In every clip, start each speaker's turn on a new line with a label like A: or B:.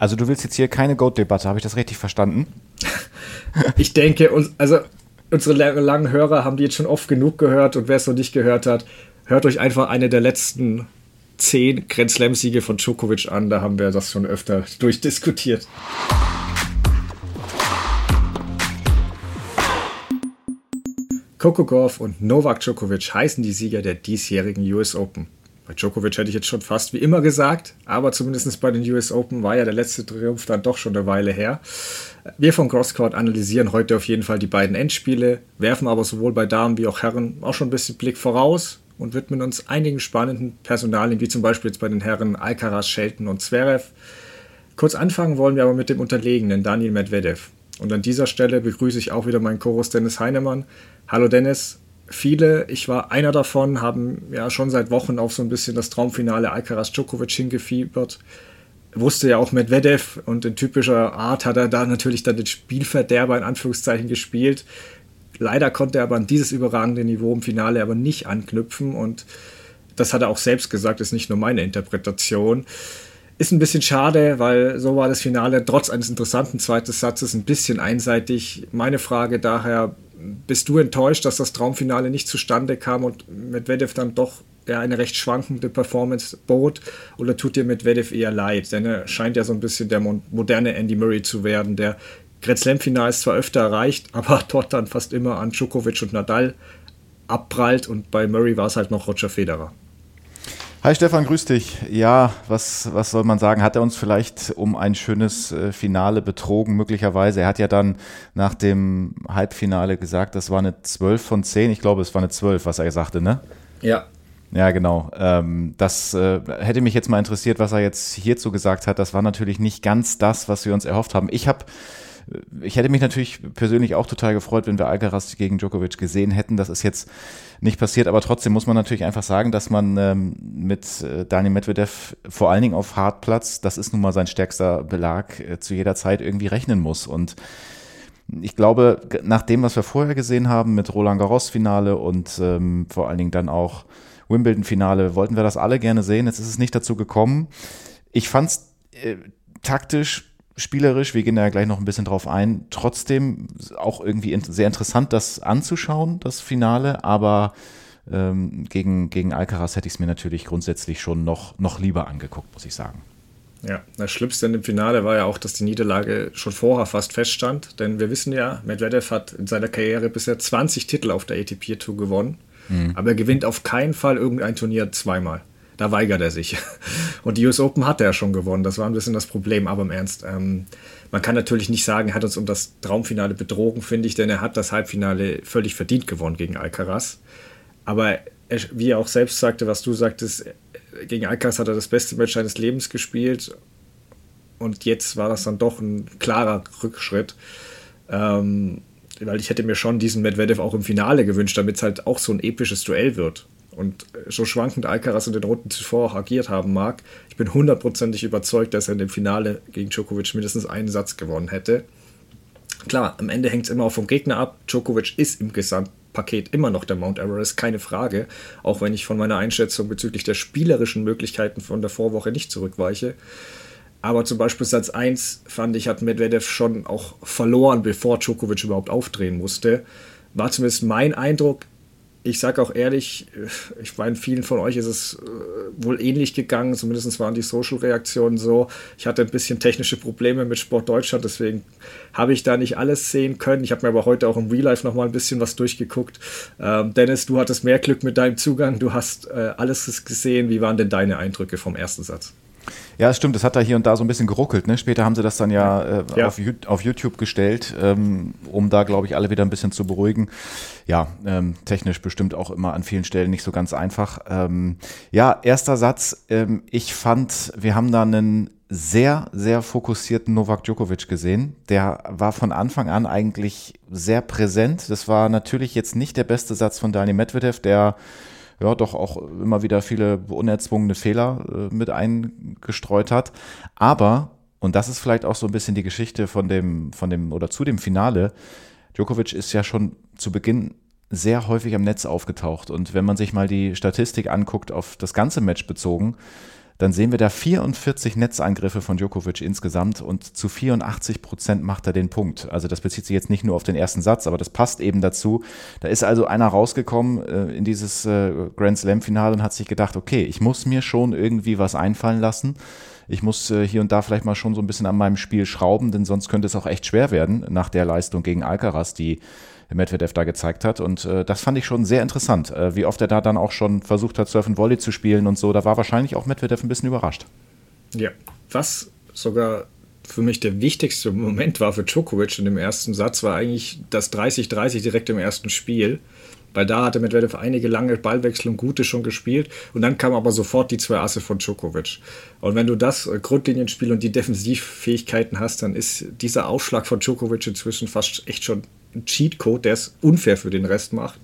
A: Also du willst jetzt hier keine Goat-Debatte, habe ich das richtig verstanden?
B: ich denke, also unsere langen Hörer haben die jetzt schon oft genug gehört und wer es noch nicht gehört hat, hört euch einfach eine der letzten zehn Grand Slam-Siege von Djokovic an. Da haben wir das schon öfter durchdiskutiert. Coco Gauff und Novak Djokovic heißen die Sieger der diesjährigen US Open. Bei Djokovic hätte ich jetzt schon fast wie immer gesagt, aber zumindest bei den US Open war ja der letzte Triumph dann doch schon eine Weile her. Wir von Crosscourt analysieren heute auf jeden Fall die beiden Endspiele, werfen aber sowohl bei Damen wie auch Herren auch schon ein bisschen Blick voraus und widmen uns einigen spannenden Personalien, wie zum Beispiel jetzt bei den Herren Alcaraz, Shelton und Zverev. Kurz anfangen wollen wir aber mit dem Unterlegenen Daniel Medvedev. Und an dieser Stelle begrüße ich auch wieder meinen Chorus Dennis Heinemann. Hallo Dennis. Viele, ich war einer davon, haben ja schon seit Wochen auf so ein bisschen das Traumfinale Alcaraz Djokovic hingefiebert. Wusste ja auch Medvedev und in typischer Art hat er da natürlich dann den Spielverderber in Anführungszeichen gespielt. Leider konnte er aber an dieses überragende Niveau im Finale aber nicht anknüpfen und das hat er auch selbst gesagt, ist nicht nur meine Interpretation. Ist ein bisschen schade, weil so war das Finale trotz eines interessanten zweiten Satzes ein bisschen einseitig. Meine Frage daher, bist du enttäuscht, dass das Traumfinale nicht zustande kam und Medvedev dann doch ja, eine recht schwankende Performance bot? Oder tut dir Medvedev eher leid? Denn er scheint ja so ein bisschen der moderne Andy Murray zu werden, der Grand Slam-Finals zwar öfter erreicht, aber dort dann fast immer an Djokovic und Nadal abprallt und bei Murray war es halt noch Roger Federer.
A: Hi Stefan, grüß dich. Ja, was, was soll man sagen? Hat er uns vielleicht um ein schönes äh, Finale betrogen, möglicherweise? Er hat ja dann nach dem Halbfinale gesagt, das war eine 12 von 10. Ich glaube, es war eine 12, was er sagte, ne?
B: Ja.
A: Ja, genau. Ähm, das äh, hätte mich jetzt mal interessiert, was er jetzt hierzu gesagt hat. Das war natürlich nicht ganz das, was wir uns erhofft haben. Ich habe ich hätte mich natürlich persönlich auch total gefreut, wenn wir Alcaraz gegen Djokovic gesehen hätten. Das ist jetzt nicht passiert, aber trotzdem muss man natürlich einfach sagen, dass man ähm, mit äh, Daniel Medvedev vor allen Dingen auf Hartplatz, das ist nun mal sein stärkster Belag, äh, zu jeder Zeit irgendwie rechnen muss. Und ich glaube, nach dem, was wir vorher gesehen haben mit Roland Garros Finale und ähm, vor allen Dingen dann auch Wimbledon Finale, wollten wir das alle gerne sehen. Jetzt ist es nicht dazu gekommen. Ich fand es äh, taktisch spielerisch, wir gehen da ja gleich noch ein bisschen drauf ein, trotzdem auch irgendwie sehr interessant, das anzuschauen, das Finale, aber ähm, gegen, gegen Alcaraz hätte ich es mir natürlich grundsätzlich schon noch, noch lieber angeguckt, muss ich sagen.
B: Ja, das Schlimmste in dem Finale war ja auch, dass die Niederlage schon vorher fast feststand, denn wir wissen ja, Medvedev hat in seiner Karriere bisher 20 Titel auf der ATP Tour gewonnen, mhm. aber er gewinnt auf keinen Fall irgendein Turnier zweimal da weigert er sich. Und die US Open hat er ja schon gewonnen. Das war ein bisschen das Problem, aber im Ernst. Ähm, man kann natürlich nicht sagen, er hat uns um das Traumfinale betrogen, finde ich, denn er hat das Halbfinale völlig verdient gewonnen gegen Alcaraz. Aber er, wie er auch selbst sagte, was du sagtest, gegen Alcaraz hat er das beste Match seines Lebens gespielt. Und jetzt war das dann doch ein klarer Rückschritt. Ähm, weil ich hätte mir schon diesen Medvedev auch im Finale gewünscht, damit es halt auch so ein episches Duell wird und so schwankend Alcaraz in den Runden zuvor auch agiert haben mag, ich bin hundertprozentig überzeugt, dass er in dem Finale gegen Djokovic mindestens einen Satz gewonnen hätte. Klar, am Ende hängt es immer auch vom Gegner ab. Djokovic ist im Gesamtpaket immer noch der Mount Everest, keine Frage. Auch wenn ich von meiner Einschätzung bezüglich der spielerischen Möglichkeiten von der Vorwoche nicht zurückweiche. Aber zum Beispiel Satz 1 fand ich, hat Medvedev schon auch verloren, bevor Djokovic überhaupt aufdrehen musste. War zumindest mein Eindruck ich sage auch ehrlich, ich meine, vielen von euch ist es äh, wohl ähnlich gegangen, zumindest waren die Social-Reaktionen so. Ich hatte ein bisschen technische Probleme mit Sport Deutschland, deswegen habe ich da nicht alles sehen können. Ich habe mir aber heute auch im Real Life nochmal ein bisschen was durchgeguckt. Ähm, Dennis, du hattest mehr Glück mit deinem Zugang, du hast äh, alles gesehen. Wie waren denn deine Eindrücke vom ersten Satz?
A: Ja, es stimmt, es hat da hier und da so ein bisschen geruckelt. Ne? Später haben sie das dann ja, äh, ja. Auf, auf, YouTube gestellt, ähm, um da, glaube ich, alle wieder ein bisschen zu beruhigen. Ja, ähm, technisch bestimmt auch immer an vielen Stellen nicht so ganz einfach. Ähm, ja, erster Satz. Ähm, ich fand, wir haben da einen sehr, sehr fokussierten Novak Djokovic gesehen. Der war von Anfang an eigentlich sehr präsent. Das war natürlich jetzt nicht der beste Satz von Daniel Medvedev, der ja doch auch immer wieder viele unerzwungene Fehler äh, mit eingestreut hat. Aber, und das ist vielleicht auch so ein bisschen die Geschichte von dem, von dem oder zu dem Finale, Djokovic ist ja schon zu Beginn sehr häufig am Netz aufgetaucht. Und wenn man sich mal die Statistik anguckt, auf das ganze Match bezogen, dann sehen wir da 44 Netzangriffe von Djokovic insgesamt und zu 84 Prozent macht er den Punkt. Also das bezieht sich jetzt nicht nur auf den ersten Satz, aber das passt eben dazu. Da ist also einer rausgekommen äh, in dieses äh, Grand Slam-Finale und hat sich gedacht, okay, ich muss mir schon irgendwie was einfallen lassen. Ich muss äh, hier und da vielleicht mal schon so ein bisschen an meinem Spiel schrauben, denn sonst könnte es auch echt schwer werden nach der Leistung gegen Alcaraz, die Medvedev da gezeigt hat. Und äh, das fand ich schon sehr interessant, äh, wie oft er da dann auch schon versucht hat, Surf and Volley zu spielen und so. Da war wahrscheinlich auch Medvedev ein bisschen überrascht.
B: Ja, was sogar für mich der wichtigste Moment war für Djokovic in dem ersten Satz, war eigentlich das 30-30 direkt im ersten Spiel. Weil da hatte Medvedev einige lange Ballwechsel und gute schon gespielt. Und dann kamen aber sofort die zwei Asse von Djokovic. Und wenn du das äh, Grundlinienspiel und die Defensivfähigkeiten hast, dann ist dieser Aufschlag von Djokovic inzwischen fast echt schon Cheatcode, der es unfair für den Rest macht.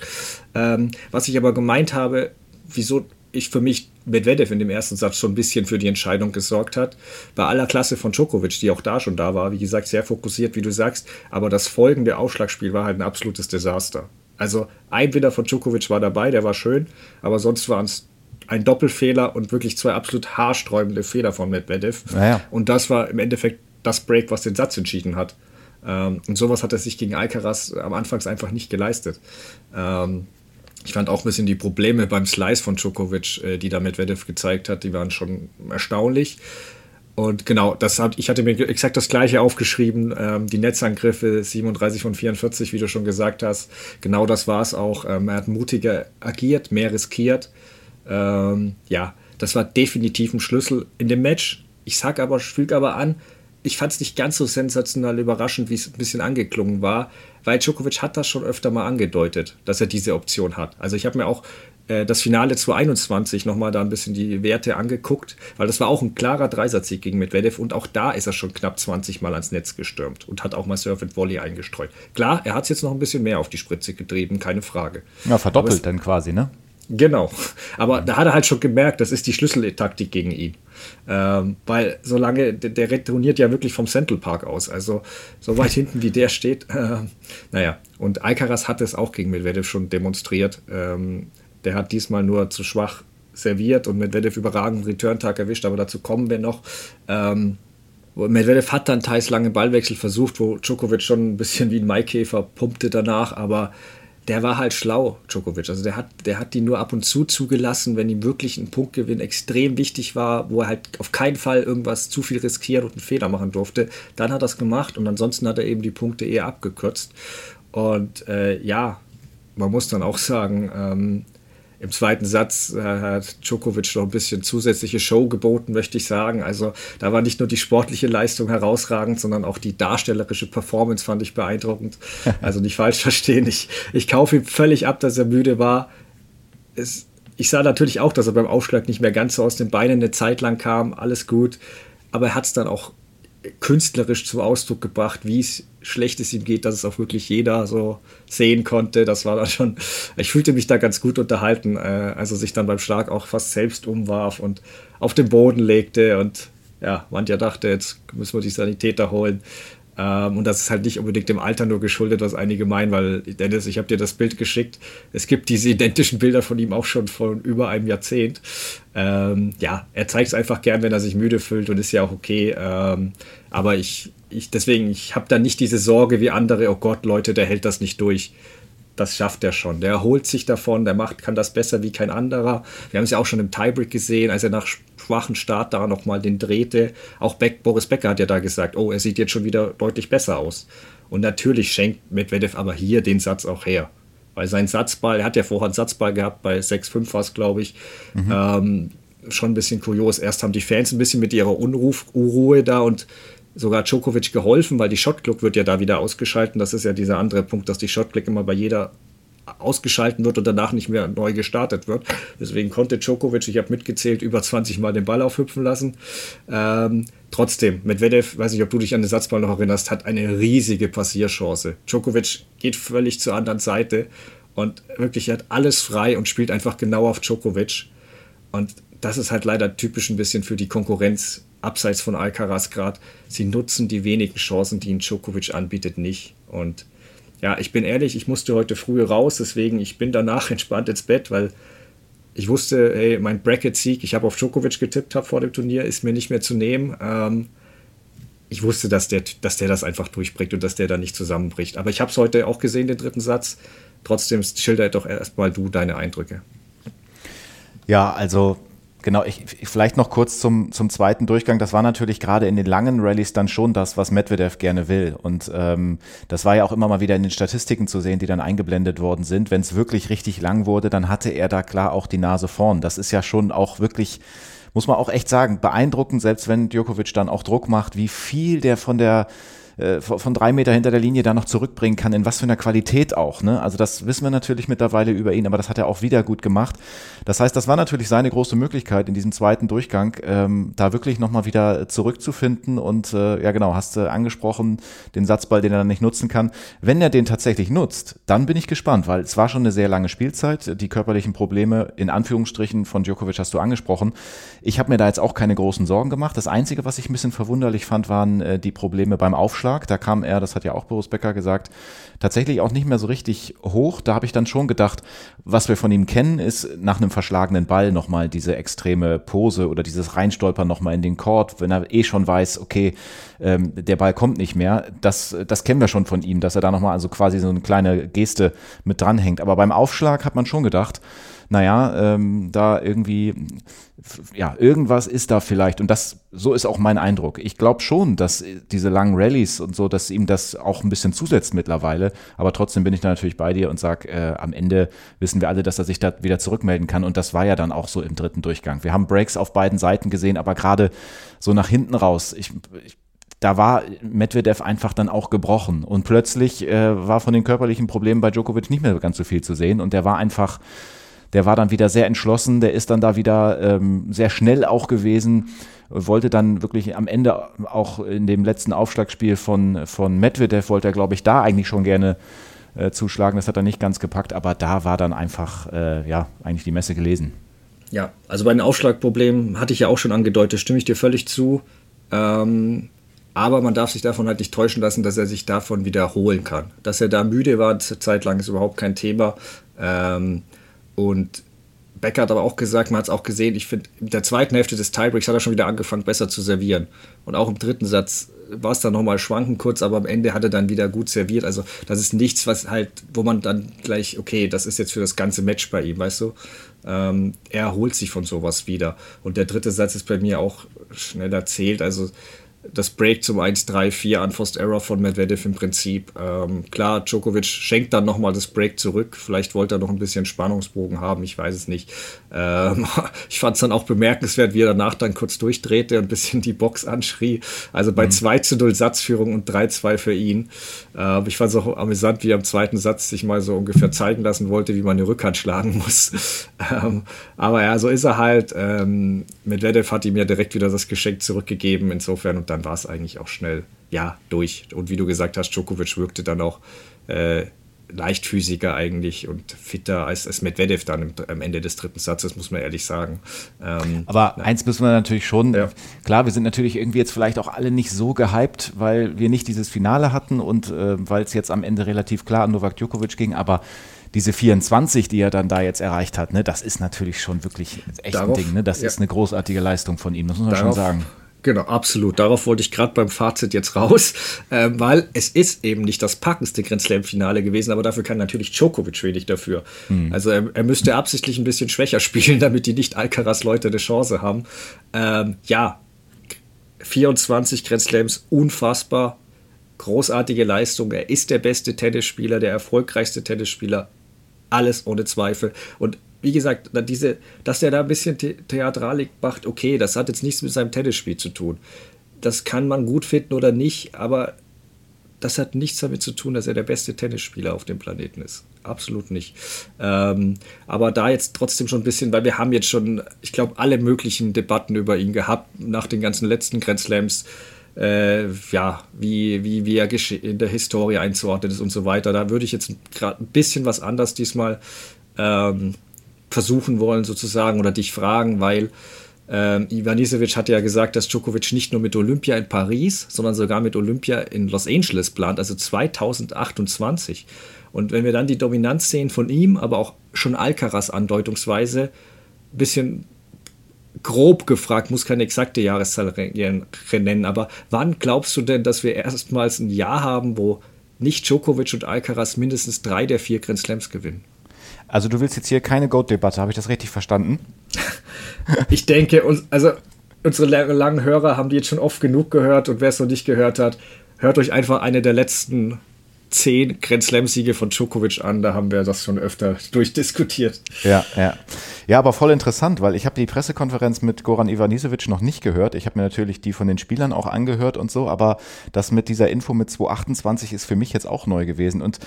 B: Ähm, was ich aber gemeint habe, wieso ich für mich Medvedev in dem ersten Satz schon ein bisschen für die Entscheidung gesorgt hat. Bei aller Klasse von Djokovic, die auch da schon da war, wie gesagt, sehr fokussiert, wie du sagst. Aber das folgende Aufschlagspiel war halt ein absolutes Desaster. Also ein Winner von Djokovic war dabei, der war schön, aber sonst waren es ein Doppelfehler und wirklich zwei absolut haarsträubende Fehler von Medvedev.
A: Naja.
B: Und das war im Endeffekt das Break, was den Satz entschieden hat. Ähm, und sowas hat er sich gegen Alcaraz am Anfang einfach nicht geleistet. Ähm, ich fand auch ein bisschen die Probleme beim Slice von Djokovic, äh, die da Medvedev gezeigt hat, die waren schon erstaunlich. Und genau, das hat, ich hatte mir exakt das gleiche aufgeschrieben. Ähm, die Netzangriffe 37 von 44, wie du schon gesagt hast. Genau das war es auch. Ähm, er hat mutiger agiert, mehr riskiert. Ähm, ja, das war definitiv ein Schlüssel in dem Match. Ich sag aber, füge aber an, ich fand es nicht ganz so sensationell überraschend, wie es ein bisschen angeklungen war, weil Djokovic hat das schon öfter mal angedeutet, dass er diese Option hat. Also ich habe mir auch äh, das Finale 2021 nochmal da ein bisschen die Werte angeguckt, weil das war auch ein klarer Dreisatzsieg gegen Medvedev und auch da ist er schon knapp 20 Mal ans Netz gestürmt und hat auch mal Surf and Volley eingestreut. Klar, er hat es jetzt noch ein bisschen mehr auf die Spritze getrieben, keine Frage.
A: Ja, verdoppelt dann quasi, ne?
B: Genau, aber da hat er halt schon gemerkt, das ist die Schlüsseltaktik gegen ihn. Ähm, weil solange, der, der retourniert ja wirklich vom Central Park aus, also so weit hinten wie der steht, äh, naja, und Alcaraz hat es auch gegen Medvedev schon demonstriert. Ähm, der hat diesmal nur zu schwach serviert und Medvedev überragend Return-Tag erwischt, aber dazu kommen wir noch. Ähm, Medvedev hat dann teils lange Ballwechsel versucht, wo Djokovic schon ein bisschen wie ein Maikäfer pumpte danach, aber der war halt schlau, Djokovic. Also der hat, der hat die nur ab und zu zugelassen, wenn ihm wirklich ein Punktgewinn extrem wichtig war, wo er halt auf keinen Fall irgendwas zu viel riskieren und einen Fehler machen durfte. Dann hat er es gemacht und ansonsten hat er eben die Punkte eher abgekürzt. Und äh, ja, man muss dann auch sagen, ähm, im zweiten Satz äh, hat Djokovic noch ein bisschen zusätzliche Show geboten, möchte ich sagen. Also da war nicht nur die sportliche Leistung herausragend, sondern auch die darstellerische Performance fand ich beeindruckend. Also nicht falsch verstehen. Ich, ich kaufe ihm völlig ab, dass er müde war. Es, ich sah natürlich auch, dass er beim Aufschlag nicht mehr ganz so aus den Beinen eine Zeit lang kam. Alles gut. Aber er hat es dann auch künstlerisch zum Ausdruck gebracht, wie es schlecht es ihm geht, dass es auch wirklich jeder so sehen konnte. Das war dann schon, ich fühlte mich da ganz gut unterhalten, äh, als er sich dann beim Schlag auch fast selbst umwarf und auf den Boden legte und ja, man ja dachte, jetzt müssen wir die Sanitäter holen. Ähm, und das ist halt nicht unbedingt dem Alter nur geschuldet, was einige meinen, weil Dennis, ich habe dir das Bild geschickt. Es gibt diese identischen Bilder von ihm auch schon von über einem Jahrzehnt. Ähm, ja, er zeigt es einfach gern, wenn er sich müde fühlt und ist ja auch okay. Ähm, aber ich, ich deswegen, ich habe da nicht diese Sorge wie andere, oh Gott, Leute, der hält das nicht durch das schafft er schon. Der erholt sich davon, der macht, kann das besser wie kein anderer. Wir haben es ja auch schon im Tiebreak gesehen, als er nach schwachen Start da nochmal den drehte. Auch Beck, Boris Becker hat ja da gesagt, oh, er sieht jetzt schon wieder deutlich besser aus. Und natürlich schenkt Medvedev aber hier den Satz auch her. Weil sein Satzball, er hat ja vorher einen Satzball gehabt, bei 6-5 war es, glaube ich. Mhm. Ähm, schon ein bisschen kurios. Erst haben die Fans ein bisschen mit ihrer Unruf, Unruhe da und sogar Djokovic geholfen, weil die Shotclock wird ja da wieder ausgeschalten. Das ist ja dieser andere Punkt, dass die Shotclock immer bei jeder ausgeschalten wird und danach nicht mehr neu gestartet wird. Deswegen konnte Djokovic, ich habe mitgezählt, über 20 Mal den Ball aufhüpfen lassen. Ähm, trotzdem, Medvedev, weiß nicht, ob du dich an den Satzball noch erinnerst, hat eine riesige Passierchance. Djokovic geht völlig zur anderen Seite und wirklich hat alles frei und spielt einfach genau auf Djokovic. Und das ist halt leider typisch ein bisschen für die Konkurrenz abseits von Alcaraz gerade, sie nutzen die wenigen Chancen, die ihnen Djokovic anbietet, nicht. Und ja, ich bin ehrlich, ich musste heute früh raus, deswegen ich bin danach entspannt ins Bett, weil ich wusste, hey, mein Bracket-Sieg, ich habe auf Djokovic getippt habe vor dem Turnier, ist mir nicht mehr zu nehmen. Ähm, ich wusste, dass der, dass der das einfach durchbringt und dass der da nicht zusammenbricht. Aber ich habe es heute auch gesehen, den dritten Satz. Trotzdem schilder doch erstmal du deine Eindrücke.
A: Ja, also Genau, ich, vielleicht noch kurz zum, zum zweiten Durchgang. Das war natürlich gerade in den langen Rallyes dann schon das, was Medvedev gerne will. Und ähm, das war ja auch immer mal wieder in den Statistiken zu sehen, die dann eingeblendet worden sind. Wenn es wirklich richtig lang wurde, dann hatte er da klar auch die Nase vorn. Das ist ja schon auch wirklich, muss man auch echt sagen, beeindruckend, selbst wenn Djokovic dann auch Druck macht, wie viel der von der äh, von drei Meter hinter der Linie da noch zurückbringen kann, in was für einer Qualität auch. Ne? Also das wissen wir natürlich mittlerweile über ihn, aber das hat er auch wieder gut gemacht. Das heißt, das war natürlich seine große Möglichkeit in diesem zweiten Durchgang, ähm, da wirklich nochmal wieder zurückzufinden und äh, ja genau, hast du angesprochen, den Satzball, den er dann nicht nutzen kann. Wenn er den tatsächlich nutzt, dann bin ich gespannt, weil es war schon eine sehr lange Spielzeit. Die körperlichen Probleme in Anführungsstrichen von Djokovic hast du angesprochen. Ich habe mir da jetzt auch keine großen Sorgen gemacht. Das Einzige, was ich ein bisschen verwunderlich fand, waren äh, die Probleme beim Aufschlag Aufschlag. Da kam er, das hat ja auch Boris Becker gesagt, tatsächlich auch nicht mehr so richtig hoch. Da habe ich dann schon gedacht, was wir von ihm kennen, ist nach einem verschlagenen Ball nochmal diese extreme Pose oder dieses Reinstolpern nochmal in den Court, wenn er eh schon weiß, okay, ähm, der Ball kommt nicht mehr. Das, das kennen wir schon von ihm, dass er da nochmal also quasi so eine kleine Geste mit dranhängt. Aber beim Aufschlag hat man schon gedacht, naja, ähm, da irgendwie, ja, irgendwas ist da vielleicht. Und das, so ist auch mein Eindruck. Ich glaube schon, dass diese langen Rallyes und so, dass ihm das auch ein bisschen zusetzt mittlerweile. Aber trotzdem bin ich da natürlich bei dir und sage, äh, am Ende wissen wir alle, dass er sich da wieder zurückmelden kann. Und das war ja dann auch so im dritten Durchgang. Wir haben Breaks auf beiden Seiten gesehen, aber gerade so nach hinten raus. Ich, ich da war Medvedev einfach dann auch gebrochen. Und plötzlich äh, war von den körperlichen Problemen bei Djokovic nicht mehr ganz so viel zu sehen. Und der war einfach der war dann wieder sehr entschlossen, der ist dann da wieder ähm, sehr schnell auch gewesen, wollte dann wirklich am Ende auch in dem letzten Aufschlagspiel von, von Medvedev, wollte er, glaube ich, da eigentlich schon gerne äh, zuschlagen. Das hat er nicht ganz gepackt, aber da war dann einfach, äh, ja, eigentlich die Messe gelesen.
B: Ja, also bei den Aufschlagproblemen hatte ich ja auch schon angedeutet, stimme ich dir völlig zu. Ähm, aber man darf sich davon halt nicht täuschen lassen, dass er sich davon wiederholen kann. Dass er da müde war, zeitlang ist überhaupt kein Thema. Ähm, und Becker hat aber auch gesagt, man hat es auch gesehen, ich finde, mit der zweiten Hälfte des Tiebreaks hat er schon wieder angefangen, besser zu servieren. Und auch im dritten Satz war es dann nochmal schwanken kurz, aber am Ende hat er dann wieder gut serviert. Also das ist nichts, was halt, wo man dann gleich, okay, das ist jetzt für das ganze Match bei ihm, weißt du? Ähm, er erholt sich von sowas wieder. Und der dritte Satz ist bei mir auch schnell erzählt. Also das Break zum 1-3-4 Unforced Error von Medvedev im Prinzip. Ähm, klar, Djokovic schenkt dann nochmal das Break zurück. Vielleicht wollte er noch ein bisschen Spannungsbogen haben, ich weiß es nicht. Ähm, ich fand es dann auch bemerkenswert, wie er danach dann kurz durchdrehte und ein bisschen die Box anschrie. Also bei mhm. 2 zu 0 Satzführung und 3-2 für ihn. Ähm, ich fand es auch amüsant, wie er im zweiten Satz sich mal so ungefähr zeigen lassen wollte, wie man eine Rückhand schlagen muss. ähm, aber ja, so ist er halt. Ähm, Medvedev hat ihm ja direkt wieder das Geschenk zurückgegeben, insofern und dann dann war es eigentlich auch schnell, ja, durch. Und wie du gesagt hast, Djokovic wirkte dann auch äh, leichtfüßiger eigentlich und fitter als, als Medvedev dann am Ende des dritten Satzes, muss man ehrlich sagen.
A: Ähm, Aber na. eins müssen wir natürlich schon, ja. klar, wir sind natürlich irgendwie jetzt vielleicht auch alle nicht so gehypt, weil wir nicht dieses Finale hatten und äh, weil es jetzt am Ende relativ klar an Novak Djokovic ging, aber diese 24, die er dann da jetzt erreicht hat, ne, das ist natürlich schon wirklich echt Darauf, ein Ding. Ne? Das ja. ist eine großartige Leistung von ihm, das muss man Darauf, schon sagen.
B: Genau, absolut. Darauf wollte ich gerade beim Fazit jetzt raus, äh, weil es ist eben nicht das packendste Grand Slam-Finale gewesen, aber dafür kann natürlich Djokovic wenig dafür. Hm. Also er, er, müsste absichtlich ein bisschen schwächer spielen, damit die nicht Alcaraz-Leute eine Chance haben. Ähm, ja, 24 Grand Slams, unfassbar. Großartige Leistung. Er ist der beste Tennisspieler, der erfolgreichste Tennisspieler. Alles ohne Zweifel. Und wie gesagt, diese, dass er da ein bisschen The Theatralik macht, okay, das hat jetzt nichts mit seinem Tennisspiel zu tun. Das kann man gut finden oder nicht, aber das hat nichts damit zu tun, dass er der beste Tennisspieler auf dem Planeten ist. Absolut nicht. Ähm, aber da jetzt trotzdem schon ein bisschen, weil wir haben jetzt schon, ich glaube, alle möglichen Debatten über ihn gehabt nach den ganzen letzten Grand Slams. Äh, ja, wie, wie, wie er in der Historie einzuordnen ist und so weiter. Da würde ich jetzt gerade ein bisschen was anders diesmal ähm, versuchen wollen, sozusagen, oder dich fragen, weil ähm, Ivanisevic hat ja gesagt, dass Djokovic nicht nur mit Olympia in Paris, sondern sogar mit Olympia in Los Angeles plant, also 2028. Und wenn wir dann die Dominanz sehen von ihm, aber auch schon Alcaraz andeutungsweise, ein bisschen grob gefragt, muss keine exakte Jahreszahl nennen, aber wann glaubst du denn, dass wir erstmals ein Jahr haben, wo nicht Djokovic und Alcaraz mindestens drei der vier Grand Slams gewinnen?
A: Also du willst jetzt hier keine Goat-Debatte, habe ich das richtig verstanden?
B: ich denke, also unsere langen Hörer haben die jetzt schon oft genug gehört und wer es noch nicht gehört hat, hört euch einfach eine der letzten zehn Grand Slam-Siege von Djokovic an. Da haben wir das schon öfter durchdiskutiert.
A: Ja, ja. Ja, aber voll interessant, weil ich habe die Pressekonferenz mit Goran Ivanisevic noch nicht gehört. Ich habe mir natürlich die von den Spielern auch angehört und so, aber das mit dieser Info mit 228 ist für mich jetzt auch neu gewesen. Und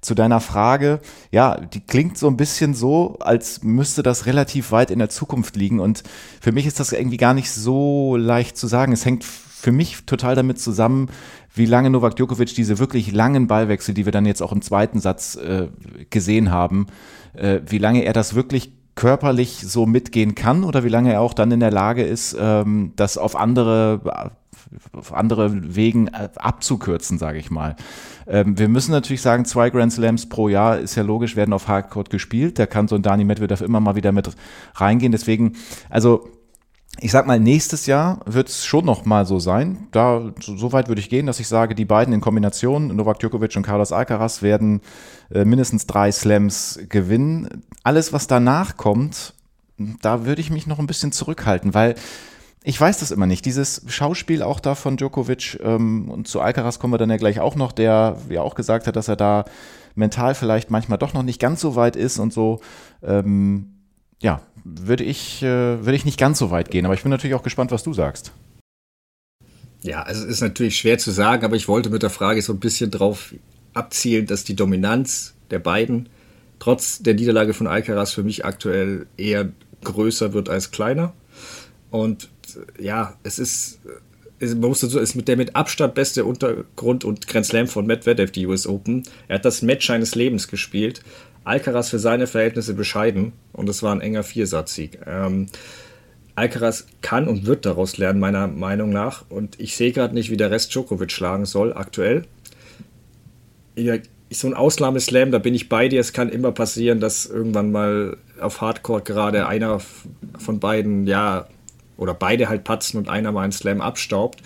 A: zu deiner Frage, ja, die klingt so ein bisschen so, als müsste das relativ weit in der Zukunft liegen. Und für mich ist das irgendwie gar nicht so leicht zu sagen. Es hängt für mich total damit zusammen, wie lange Novak Djokovic diese wirklich langen Ballwechsel, die wir dann jetzt auch im zweiten Satz äh, gesehen haben, äh, wie lange er das wirklich körperlich so mitgehen kann oder wie lange er auch dann in der Lage ist, ähm, das auf andere auf andere Wegen äh, abzukürzen, sage ich mal. Ähm, wir müssen natürlich sagen, zwei Grand Slams pro Jahr ist ja logisch, werden auf Hardcourt gespielt. Da kann so ein Dani Medvedev immer mal wieder mit reingehen. Deswegen, also ich sag mal, nächstes Jahr wird es schon noch mal so sein. Da so, so, weit würde ich gehen, dass ich sage, die beiden in Kombination, Novak Djokovic und Carlos Alcaraz, werden äh, mindestens drei Slams gewinnen. Alles, was danach kommt, da würde ich mich noch ein bisschen zurückhalten, weil ich weiß das immer nicht. Dieses Schauspiel auch da von Djokovic ähm, und zu Alcaraz kommen wir dann ja gleich auch noch, der ja auch gesagt hat, dass er da mental vielleicht manchmal doch noch nicht ganz so weit ist und so. Ähm, ja, würde ich, äh, würde ich nicht ganz so weit gehen, aber ich bin natürlich auch gespannt, was du sagst.
B: Ja, also es ist natürlich schwer zu sagen, aber ich wollte mit der Frage so ein bisschen drauf abzielen, dass die Dominanz der beiden trotz der Niederlage von Alcaraz für mich aktuell eher größer wird als kleiner. Und ja, es ist, man muss dazu, ist mit der mit Abstand beste Untergrund und Grand Slam von Medvedev, die US Open. Er hat das Match seines Lebens gespielt. Alcaraz für seine Verhältnisse bescheiden und es war ein enger Viersatzsieg. Ähm, Alcaraz kann und wird daraus lernen, meiner Meinung nach. Und ich sehe gerade nicht, wie der Rest Djokovic schlagen soll, aktuell. So ein Ausnahmeslam, da bin ich bei dir. Es kann immer passieren, dass irgendwann mal auf Hardcore gerade einer von beiden, ja, oder beide halt patzen und einer mal einen Slam abstaubt.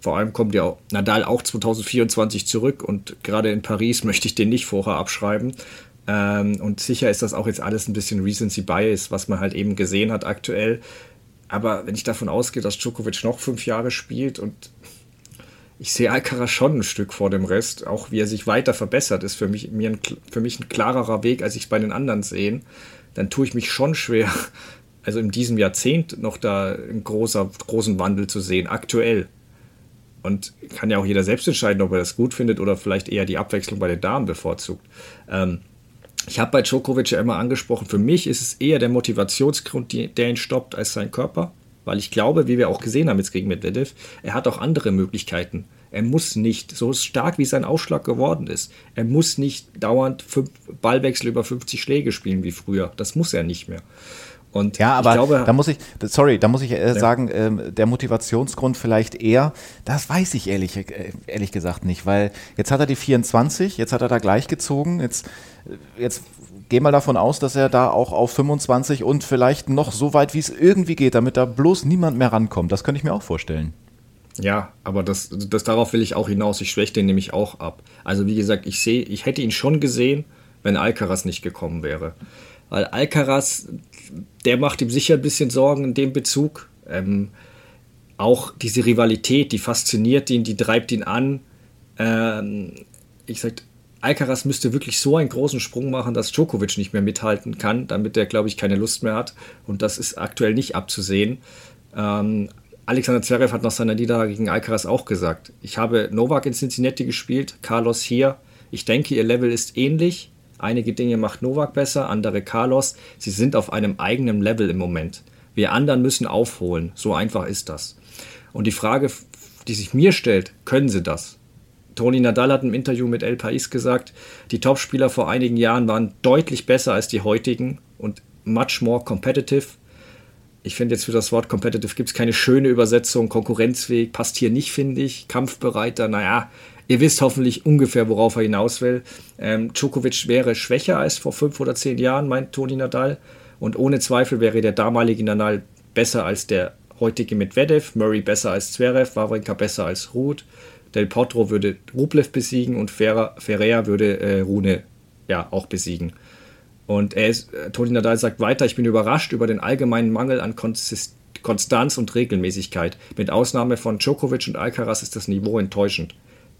B: Vor allem kommt ja Nadal auch 2024 zurück und gerade in Paris möchte ich den nicht vorher abschreiben. Ähm, und sicher ist das auch jetzt alles ein bisschen Recency Bias, was man halt eben gesehen hat aktuell. Aber wenn ich davon ausgehe, dass Djokovic noch fünf Jahre spielt und ich sehe Alcaraz schon ein Stück vor dem Rest, auch wie er sich weiter verbessert, ist für mich, mir ein, für mich ein klarerer Weg, als ich es bei den anderen sehe. Dann tue ich mich schon schwer, also in diesem Jahrzehnt noch da einen großer, großen Wandel zu sehen, aktuell. Und kann ja auch jeder selbst entscheiden, ob er das gut findet oder vielleicht eher die Abwechslung bei den Damen bevorzugt. Ähm, ich habe bei Djokovic ja immer angesprochen, für mich ist es eher der Motivationsgrund, der ihn stoppt, als sein Körper. Weil ich glaube, wie wir auch gesehen haben jetzt gegen Medvedev, er hat auch andere Möglichkeiten. Er muss nicht, so stark wie sein Ausschlag geworden ist, er muss nicht dauernd fünf Ballwechsel über 50 Schläge spielen wie früher. Das muss er nicht mehr.
A: Und ja, aber glaube, da muss ich, sorry, da muss ich äh, ja. sagen, äh, der Motivationsgrund vielleicht eher, das weiß ich ehrlich, äh, ehrlich gesagt nicht, weil jetzt hat er die 24, jetzt hat er da gleich gezogen, jetzt, äh, jetzt geh mal davon aus, dass er da auch auf 25 und vielleicht noch so weit, wie es irgendwie geht, damit da bloß niemand mehr rankommt. Das könnte ich mir auch vorstellen.
B: Ja, aber das, das darauf will ich auch hinaus. Ich schwäche den nämlich auch ab. Also wie gesagt, ich sehe, ich hätte ihn schon gesehen, wenn Alcaraz nicht gekommen wäre. Weil Alcaraz, der macht ihm sicher ein bisschen Sorgen in dem Bezug. Ähm, auch diese Rivalität, die fasziniert ihn, die treibt ihn an. Ähm, ich sag, Alcaraz müsste wirklich so einen großen Sprung machen, dass Djokovic nicht mehr mithalten kann, damit er, glaube ich, keine Lust mehr hat. Und das ist aktuell nicht abzusehen. Ähm, Alexander Zverev hat nach seiner Niederlage gegen Alcaraz auch gesagt, ich habe Novak in Cincinnati gespielt, Carlos hier. Ich denke, ihr Level ist ähnlich. Einige Dinge macht Novak besser, andere Carlos. Sie sind auf einem eigenen Level im Moment. Wir anderen müssen aufholen. So einfach ist das. Und die Frage, die sich mir stellt, können sie das? Toni Nadal hat im Interview mit El Pais gesagt, die Topspieler vor einigen Jahren waren deutlich besser als die heutigen und much more competitive. Ich finde jetzt für das Wort competitive gibt es keine schöne Übersetzung. Konkurrenzweg passt hier nicht, finde ich. Kampfbereiter, naja, Ihr wisst hoffentlich ungefähr, worauf er hinaus will. Ähm, Djokovic wäre schwächer als vor fünf oder zehn Jahren, meint Toni Nadal. Und ohne Zweifel wäre der damalige Nadal besser als der heutige Medvedev, Murray besser als Zverev, Wawrinka besser als Ruth, Del Potro würde Rublev besiegen und Ferrer würde äh, Rune ja auch besiegen. Und er ist, äh, Toni Nadal sagt weiter, ich bin überrascht über den allgemeinen Mangel an Konsist Konstanz und Regelmäßigkeit. Mit Ausnahme von Djokovic und Alcaraz ist das Niveau enttäuschend.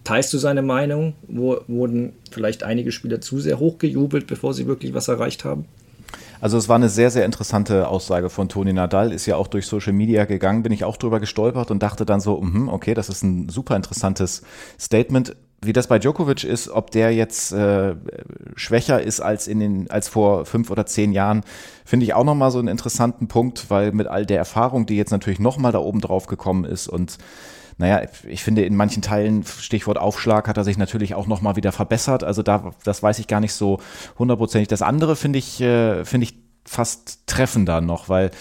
B: Teilst du seine Meinung? Wo, wurden vielleicht einige Spieler zu sehr hochgejubelt, bevor sie wirklich was erreicht haben?
A: Also es war eine sehr, sehr interessante Aussage von Toni Nadal, ist ja auch durch Social Media gegangen, bin ich auch drüber gestolpert und dachte dann so, mh, okay, das ist ein super interessantes Statement. Wie das bei Djokovic ist, ob der jetzt äh, schwächer ist als in den als vor fünf oder zehn Jahren, finde ich auch nochmal so einen interessanten Punkt, weil mit all der Erfahrung, die jetzt natürlich nochmal da oben drauf gekommen ist und naja, ich finde, in manchen Teilen, Stichwort Aufschlag, hat er sich natürlich auch nochmal wieder verbessert. Also da, das weiß ich gar nicht so hundertprozentig. Das andere finde ich, äh, finde ich fast treffender noch, weil,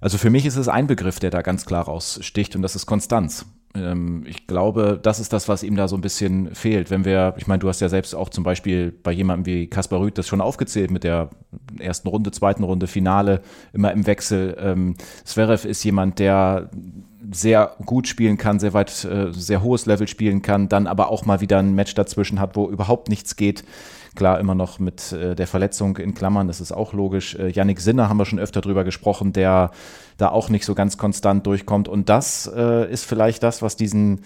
A: also für mich ist es ein Begriff, der da ganz klar raussticht und das ist Konstanz. Ähm, ich glaube, das ist das, was ihm da so ein bisschen fehlt. Wenn wir, ich meine, du hast ja selbst auch zum Beispiel bei jemandem wie Kaspar Rüth das schon aufgezählt mit der ersten Runde, zweiten Runde, Finale, immer im Wechsel. Ähm, ist jemand, der sehr gut spielen kann, sehr weit, äh, sehr hohes Level spielen kann, dann aber auch mal wieder ein Match dazwischen hat, wo überhaupt nichts geht. Klar, immer noch mit äh, der Verletzung in Klammern, das ist auch logisch. Äh, Yannick Sinner haben wir schon öfter drüber gesprochen, der da auch nicht so ganz konstant durchkommt. Und das äh, ist vielleicht das, was diesen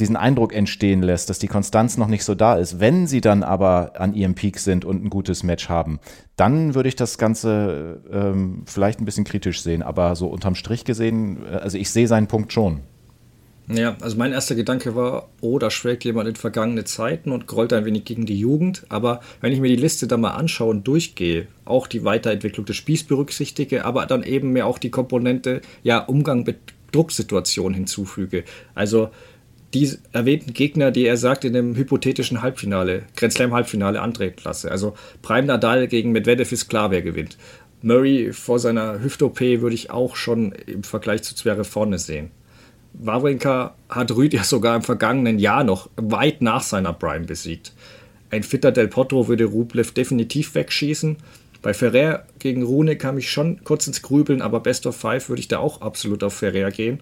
A: diesen Eindruck entstehen lässt, dass die Konstanz noch nicht so da ist. Wenn sie dann aber an ihrem Peak sind und ein gutes Match haben, dann würde ich das Ganze ähm, vielleicht ein bisschen kritisch sehen. Aber so unterm Strich gesehen, äh, also ich sehe seinen Punkt schon.
B: Ja, also mein erster Gedanke war, oh, da schwelgt jemand in vergangene Zeiten und grollt ein wenig gegen die Jugend. Aber wenn ich mir die Liste da mal anschaue und durchgehe, auch die Weiterentwicklung des Spiels berücksichtige, aber dann eben mir auch die Komponente, ja, Umgang mit Drucksituationen hinzufüge. Also die erwähnten Gegner, die er sagt in dem hypothetischen Halbfinale, Grand Slam Halbfinale antreten lasse. Also Prime Nadal gegen Medvedev ist klar, wer gewinnt. Murray vor seiner Hüft-OP würde ich auch schon im Vergleich zu Zverev vorne sehen. Wawrinka hat Rüd ja sogar im vergangenen Jahr noch weit nach seiner Prime besiegt. Ein fitter Del Potro würde Rublev definitiv wegschießen. Bei Ferrer gegen Rune kam ich schon kurz ins Grübeln, aber Best of Five würde ich da auch absolut auf Ferrer gehen.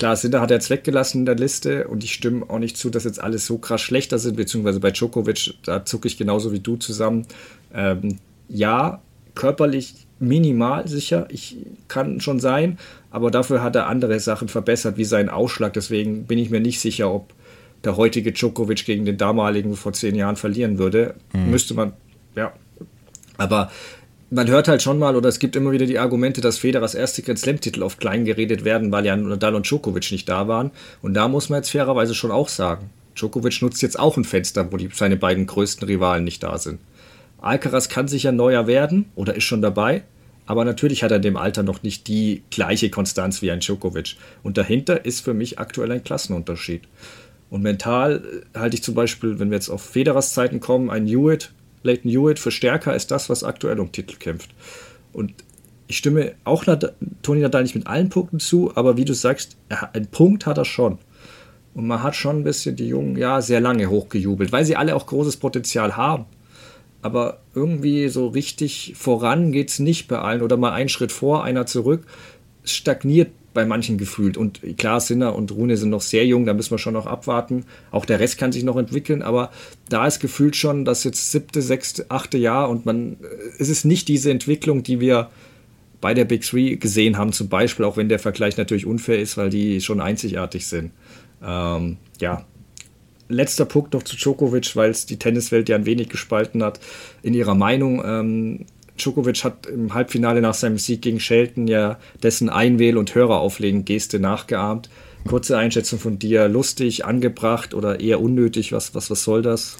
B: Klar, Sinner hat er jetzt weggelassen in der Liste und ich stimme auch nicht zu, dass jetzt alles so krass schlechter sind, beziehungsweise bei Djokovic, da zucke ich genauso wie du zusammen. Ähm, ja, körperlich minimal sicher, ich kann schon sein, aber dafür hat er andere Sachen verbessert, wie seinen Ausschlag. Deswegen bin ich mir nicht sicher, ob der heutige Djokovic gegen den damaligen vor zehn Jahren verlieren würde. Mhm. Müsste man, ja. Aber man hört halt schon mal, oder es gibt immer wieder die Argumente, dass Federers erste Grand Slam-Titel auf klein geredet werden, weil ja Nadal und Djokovic nicht da waren. Und da muss man jetzt fairerweise schon auch sagen, Djokovic nutzt jetzt auch ein Fenster, wo die, seine beiden größten Rivalen nicht da sind. Alcaraz kann sicher neuer werden oder ist schon dabei, aber natürlich hat er in dem Alter noch nicht die gleiche Konstanz wie ein Djokovic. Und dahinter ist für mich aktuell ein Klassenunterschied. Und mental äh, halte ich zum Beispiel, wenn wir jetzt auf Federers Zeiten kommen, ein Hewitt Leighton Hewitt für stärker als das, was aktuell um Titel kämpft. Und ich stimme auch Nad Toni Nadal nicht mit allen Punkten zu, aber wie du sagst, er, einen Punkt hat er schon. Und man hat schon ein bisschen die Jungen ja sehr lange hochgejubelt, weil sie alle auch großes Potenzial haben. Aber irgendwie so richtig voran geht es nicht bei allen oder mal einen Schritt vor, einer zurück. Es stagniert bei manchen gefühlt. Und klar, Sinner und Rune sind noch sehr jung, da müssen wir schon noch abwarten. Auch der Rest kann sich noch entwickeln, aber da ist gefühlt schon das jetzt siebte, sechste, achte Jahr und man, es ist nicht diese Entwicklung, die wir bei der Big Three gesehen haben, zum Beispiel, auch wenn der Vergleich natürlich unfair ist, weil die schon einzigartig sind. Ähm, ja, letzter Punkt noch zu Djokovic, weil es die Tenniswelt ja ein wenig gespalten hat in ihrer Meinung. Ähm, Djokovic hat im Halbfinale nach seinem Sieg gegen Shelton ja dessen Einwähl- und Hörerauflegen-Geste nachgeahmt. Kurze Einschätzung von dir, lustig, angebracht oder eher unnötig? Was, was, was soll das?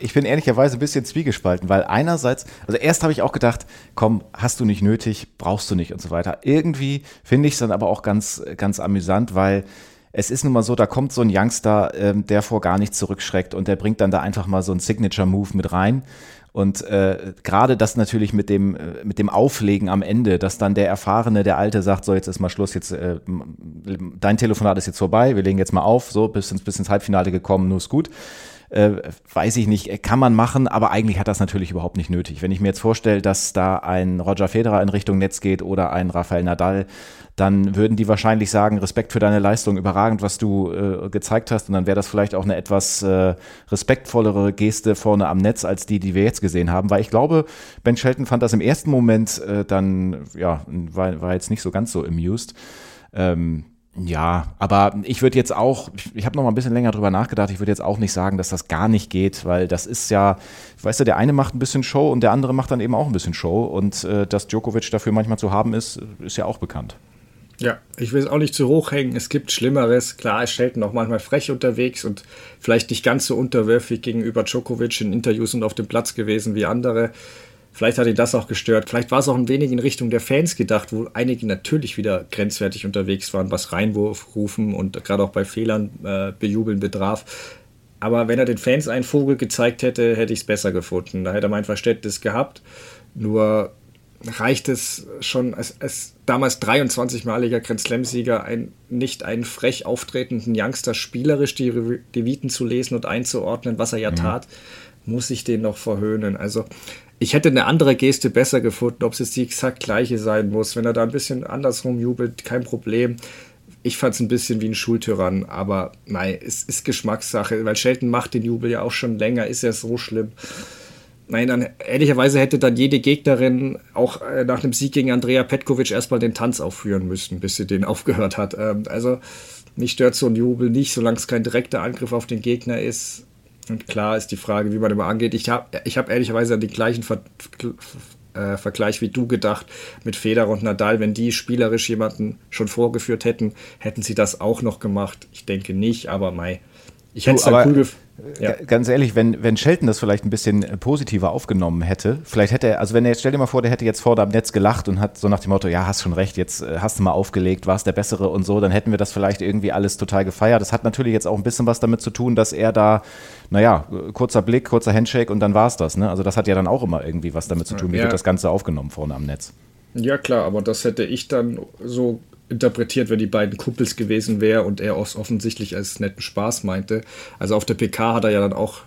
A: Ich bin ehrlicherweise ein bisschen zwiegespalten, weil einerseits, also erst habe ich auch gedacht, komm, hast du nicht nötig, brauchst du nicht und so weiter. Irgendwie finde ich es dann aber auch ganz, ganz amüsant, weil es ist nun mal so, da kommt so ein Youngster, ähm, der vor gar nichts zurückschreckt und der bringt dann da einfach mal so einen Signature-Move mit rein. Und äh, gerade das natürlich mit dem, äh, mit dem Auflegen am Ende, dass dann der Erfahrene, der Alte sagt, so jetzt ist mal Schluss, jetzt äh, dein Telefonat ist jetzt vorbei, wir legen jetzt mal auf, so bis ins, bis ins Halbfinale gekommen, nur ist gut. Äh, weiß ich nicht, kann man machen, aber eigentlich hat das natürlich überhaupt nicht nötig. Wenn ich mir jetzt vorstelle, dass da ein Roger Federer in Richtung Netz geht oder ein Rafael Nadal, dann würden die wahrscheinlich sagen, Respekt für deine Leistung, überragend, was du äh, gezeigt hast. Und dann wäre das vielleicht auch eine etwas äh, respektvollere Geste vorne am Netz als die, die wir jetzt gesehen haben. Weil ich glaube, Ben Shelton fand das im ersten Moment äh, dann, ja, war, war jetzt nicht so ganz so amused. Ähm, ja, aber ich würde jetzt auch, ich, habe noch mal ein bisschen länger drüber nachgedacht, ich würde jetzt auch nicht sagen, dass das gar nicht geht, weil das ist ja, weißt du, der eine macht ein bisschen Show und der andere macht dann eben auch ein bisschen Show und äh, dass Djokovic dafür manchmal zu haben ist, ist ja auch bekannt.
B: Ja, ich will es auch nicht zu hoch hängen. Es gibt Schlimmeres. Klar ist Shelton auch manchmal frech unterwegs und vielleicht nicht ganz so unterwürfig gegenüber Djokovic in Interviews und auf dem Platz gewesen wie andere. Vielleicht hat ihn das auch gestört. Vielleicht war es auch ein wenig in Richtung der Fans gedacht, wo einige natürlich wieder grenzwertig unterwegs waren, was Reinwurf rufen und gerade auch bei Fehlern äh, bejubeln betraf. Aber wenn er den Fans einen Vogel gezeigt hätte, hätte ich es besser gefunden. Da hätte er mein Verständnis gehabt. Nur reicht es schon als, als damals 23-maliger Grand Slam-Sieger ein, nicht einen frech auftretenden Youngster spielerisch die, die Viten zu lesen und einzuordnen, was er ja mhm. tat, muss ich den noch verhöhnen. Also ich hätte eine andere Geste besser gefunden, ob es jetzt die exakt gleiche sein muss. Wenn er da ein bisschen andersrum jubelt, kein Problem. Ich fand es ein bisschen wie ein Schultyrann, aber nein, es ist Geschmackssache, weil Shelton macht den Jubel ja auch schon länger, ist ja so schlimm. Nein, dann ehrlicherweise hätte dann jede Gegnerin auch äh, nach einem Sieg gegen Andrea Petkovic erstmal den Tanz aufführen müssen, bis sie den aufgehört hat. Ähm, also mich stört so ein Jubel nicht, solange es kein direkter Angriff auf den Gegner ist. Und klar ist die Frage, wie man immer angeht. Ich habe ich hab ehrlicherweise an den gleichen Ver äh, Vergleich wie du gedacht mit Federer und Nadal. Wenn die spielerisch jemanden schon vorgeführt hätten, hätten sie das auch noch gemacht. Ich denke nicht, aber Mai. Ich hätte es cool gefunden
A: ja. Ganz ehrlich, wenn, wenn Shelton das vielleicht ein bisschen äh, positiver aufgenommen hätte, vielleicht hätte er, also wenn er jetzt, stell dir mal vor, der hätte jetzt vorne am Netz gelacht und hat so nach dem Motto, ja, hast schon recht, jetzt äh, hast du mal aufgelegt, warst der Bessere und so, dann hätten wir das vielleicht irgendwie alles total gefeiert. Das hat natürlich jetzt auch ein bisschen was damit zu tun, dass er da, naja, kurzer Blick, kurzer Handshake und dann war es das. Ne? Also das hat ja dann auch immer irgendwie was damit zu tun. Wie ja. wird das Ganze aufgenommen vorne am Netz?
B: Ja, klar, aber das hätte ich dann so interpretiert, wenn die beiden Kumpels gewesen wären und er es offensichtlich als netten Spaß meinte. Also auf der PK hat er ja dann auch,